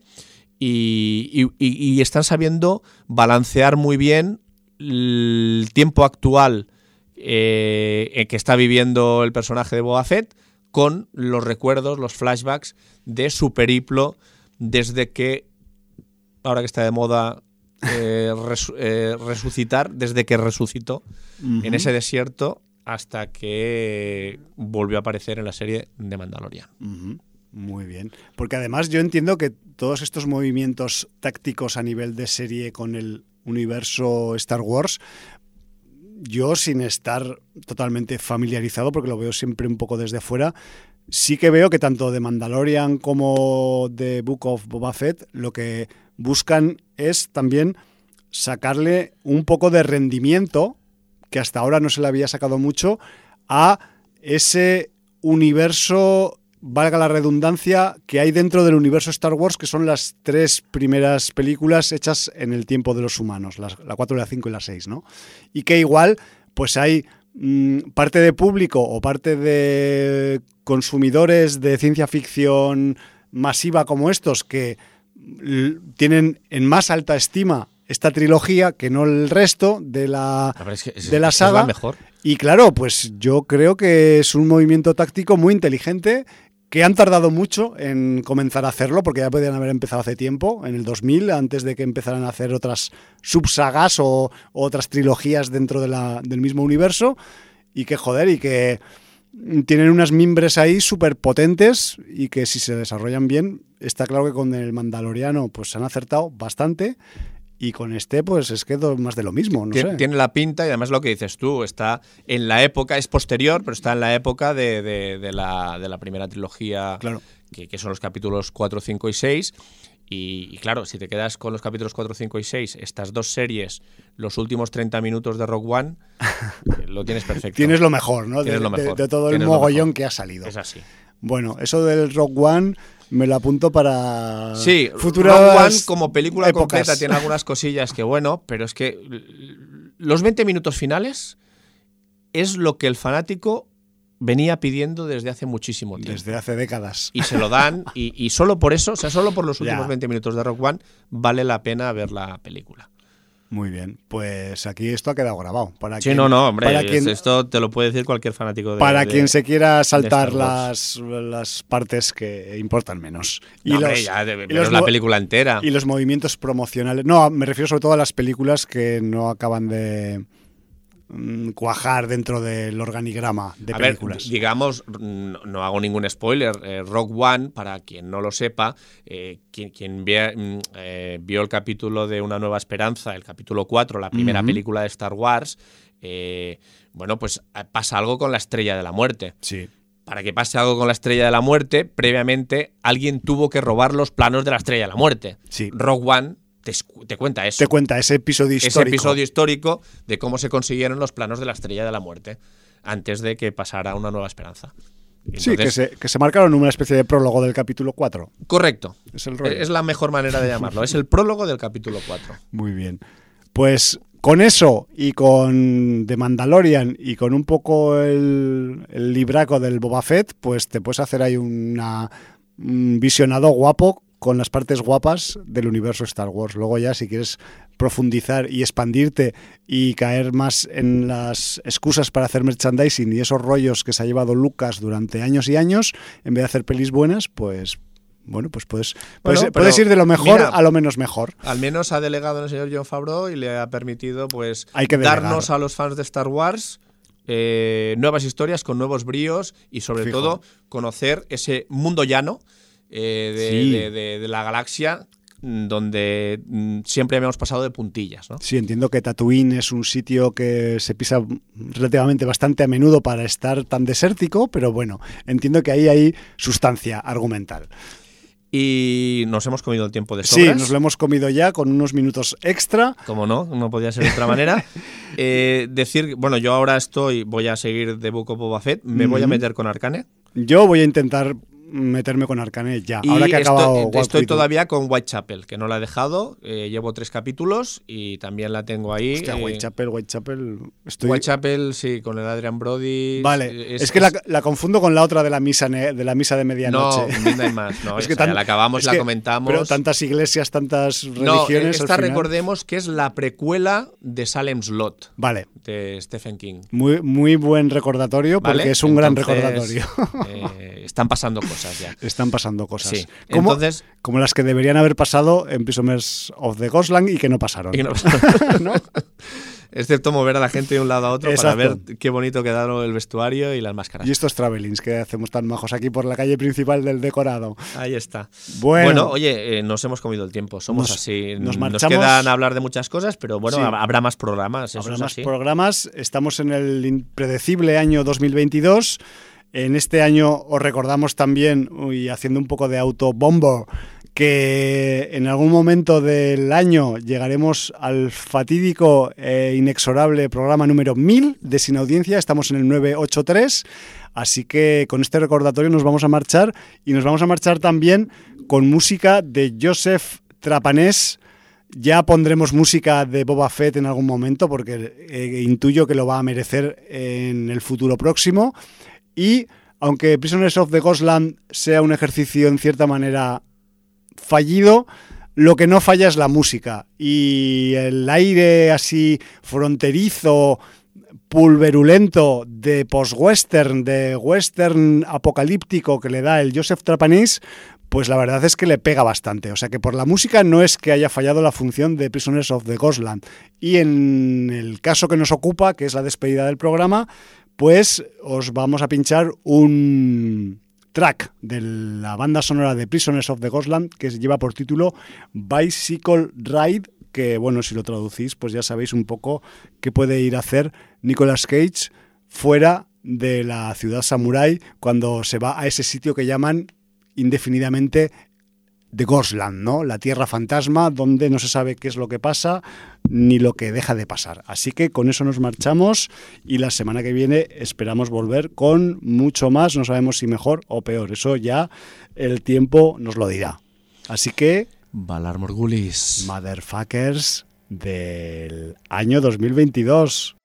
Y, y- y- y están sabiendo balancear muy bien el tiempo actual eh, en que está viviendo el personaje de Boba Fett con los recuerdos, los flashbacks de su periplo desde que, ahora que está de moda, eh, eh, resucitar, desde que resucitó en ese desierto hasta que volvió a aparecer en la serie de Mandalorian. Muy bien. Porque además yo entiendo que todos estos movimientos tácticos a nivel de serie con el universo Star Wars, yo sin estar totalmente familiarizado, porque lo veo siempre un poco desde fuera, sí que veo que tanto de Mandalorian como de Book of Boba Fett lo que buscan es también sacarle un poco de rendimiento, que hasta ahora no se le había sacado mucho, a ese universo, valga la redundancia, que hay dentro del universo Star Wars, que son las tres primeras películas hechas en el tiempo de los humanos, las- la 4, la 5 y la 6, ¿no? Y que igual, pues hay mm, parte de público o parte de consumidores de ciencia ficción masiva como estos que tienen en más alta estima esta trilogía que no el resto de la, A ver, es que es- de la es la saga. mejor. Y claro, pues yo creo que es un movimiento táctico muy inteligente que han tardado mucho en comenzar a hacerlo, porque ya podían haber empezado hace tiempo, en el 2000, antes de que empezaran a hacer otras subsagas o, otras trilogías dentro de del mismo universo. Y que joder, y que tienen unas mimbres ahí súper potentes y que si se desarrollan bien, está claro que con el Mandaloriano pues se han acertado bastante. Y con este, pues es que más de lo mismo, no Tien- sé. Tiene la pinta y además lo que dices tú, está en la época, es posterior, pero está en la época de, de- de la, de la primera trilogía, Claro. que, que son los capítulos 4, 5 y 6. Y, y claro, si te quedas con los capítulos 4, 5 y 6, estas dos series, los últimos 30 minutos de Rock One, eh, lo tienes perfecto. Tienes lo mejor, ¿no? Tienes de, lo mejor. de todo el mogollón que ha salido. Es así. Bueno, eso del Rock One me lo apunto para Sí, futuras Rogue One como película épocas. completa tiene algunas cosillas que bueno, pero es que los 20 minutos finales es lo que el fanático venía pidiendo desde hace muchísimo tiempo. Desde hace décadas. Y se lo dan, y, y solo por eso, o sea, solo por los Ya. últimos 20 minutos de Rock One, vale la pena ver la película. Muy bien, pues aquí esto ha quedado grabado. Para Sí, quien- no, no, hombre, Para es- quien, esto te lo puede decir cualquier fanático de para de- quien se quiera saltar las, las partes que importan menos. Y, No, hombre, ya, de- y pero los es la película entera. y los movimientos promocionales. No, me refiero sobre todo a las películas que no acaban de cuajar dentro del organigrama de A ver, películas. digamos, no, no hago ningún spoiler. eh, Rogue One, para quien no lo sepa, eh, quien, quien vea- mm, eh, vio el capítulo de Una Nueva Esperanza, el capítulo 4, la primera película de Star Wars, bueno, pues pasa algo con la Estrella de la Muerte. sí. Para que pase algo con la Estrella de la Muerte, previamente alguien tuvo que robar los planos de la Estrella de la Muerte. Sí. Rogue One te, cuenta eso Te cuenta ese episodio ese histórico. episodio histórico de cómo se consiguieron los planos de la Estrella de la Muerte antes de que pasara una nueva esperanza. Sí, que se, que se marcaron una especie de prólogo del capítulo 4. Correcto. Es el. Es la mejor manera de llamarlo. Es el prólogo del capítulo 4. Muy bien. Pues con eso y con The Mandalorian y con un poco el, el libraco del Boba Fett, pues te puedes hacer ahí una, un visionado guapo con las partes guapas del universo Star Wars. Luego ya si quieres profundizar y expandirte y caer más en las excusas para hacer merchandising y esos rollos que se ha llevado Lucas durante años y años, en vez de hacer pelis buenas, pues bueno, pues puedes, puedes, Bueno, puedes ir de lo mejor mira, a lo menos mejor. Al menos ha delegado el señor John Favreau y le ha permitido pues Hay que darnos a los fans de Star Wars eh, nuevas historias con nuevos bríos y sobre Fijo. todo conocer ese mundo llano eh, de, Sí. de- de- de la galaxia mm, donde mm, siempre habíamos pasado de puntillas. ¿no? Sí, entiendo que Tatooine es un sitio que se pisa relativamente bastante a menudo para estar tan desértico, pero bueno, entiendo que ahí hay sustancia argumental. Y nos hemos comido el tiempo de Sí, sobras. nos lo hemos comido ya con unos minutos extra. Como no, no podía ser de otra manera. Eh, decir, bueno, yo ahora estoy, voy a seguir de Book of Boba Fett, me voy a meter con Arcane. Yo voy a intentar meterme con Arcane ya, Y ahora que ha estoy, acabado estoy todavía con Whitechapel, que no la he dejado. eh, llevo tres capítulos y también la tengo ahí. Hostia, eh, Whitechapel, Whitechapel. Estoy... Whitechapel, sí, con el Adrian Brody. Vale, es, que la, la confundo con la otra de la misa ne- de la misa de No, medianoche. Midnight Mass, no, Es que tan- la acabamos, es la que- comentamos. Pero tantas iglesias, tantas no, religiones. esta al final. recordemos que es la precuela de Salem's Lot, Vale, de Stephen King. muy, muy buen recordatorio porque es un gran recordatorio. eh, están pasando cosas ya. Están pasando cosas. Sí. Como, Entonces, como las que deberían haber pasado en Prisoners of the Ghostland y que no pasaron. y no- ¿no? Excepto mover a la gente de un lado a otro para ver qué bonito quedaron el vestuario y las máscaras. Y estos travelings que hacemos tan majos aquí por la calle principal del decorado. Ahí está. Bueno, oye, eh, nos hemos comido el tiempo. Somos así. Nos, nos, quedan hablar de muchas cosas, pero bueno, habrá más programas. habrá más programas. Estamos en el impredecible año 2022. En este año os recordamos también, y haciendo un poco de autobombo, que en algún momento del año llegaremos al fatídico e inexorable programa número 1000 de Sin Audiencia, estamos en el 983, así que con este recordatorio nos vamos a marchar y nos vamos a marchar también con música de Joseph Trapanés. Ya pondremos música de Boba Fett en algún momento porque eh, intuyo que lo va a merecer en el futuro próximo. Y aunque Prisoners of the Ghostland sea un ejercicio en cierta manera fallido, lo que no falla es la música y el aire así fronterizo, pulverulento de post-western, de western apocalíptico que le da el Joseph Trapanese, pues la verdad es que le pega bastante. O sea que por la música no es que haya fallado la función de Prisoners of the Ghostland. Y en el caso que nos ocupa, que es la despedida del programa, pues os vamos a pinchar un track de la banda sonora de Prisoners of the Ghostland que lleva por título Bicycle Ride, que bueno, si lo traducís, pues ya sabéis un poco qué puede ir a hacer Nicolas Cage fuera de la ciudad samurái cuando se va a ese sitio que llaman indefinidamente de Ghostland, ¿no? La tierra fantasma donde no se sabe qué es lo que pasa ni lo que deja de pasar. Así que con eso nos marchamos y la semana que viene esperamos volver con mucho más, no sabemos si mejor o peor, eso ya el tiempo nos lo dirá. Así que Valar Morgulis, motherfuckers del año 2022.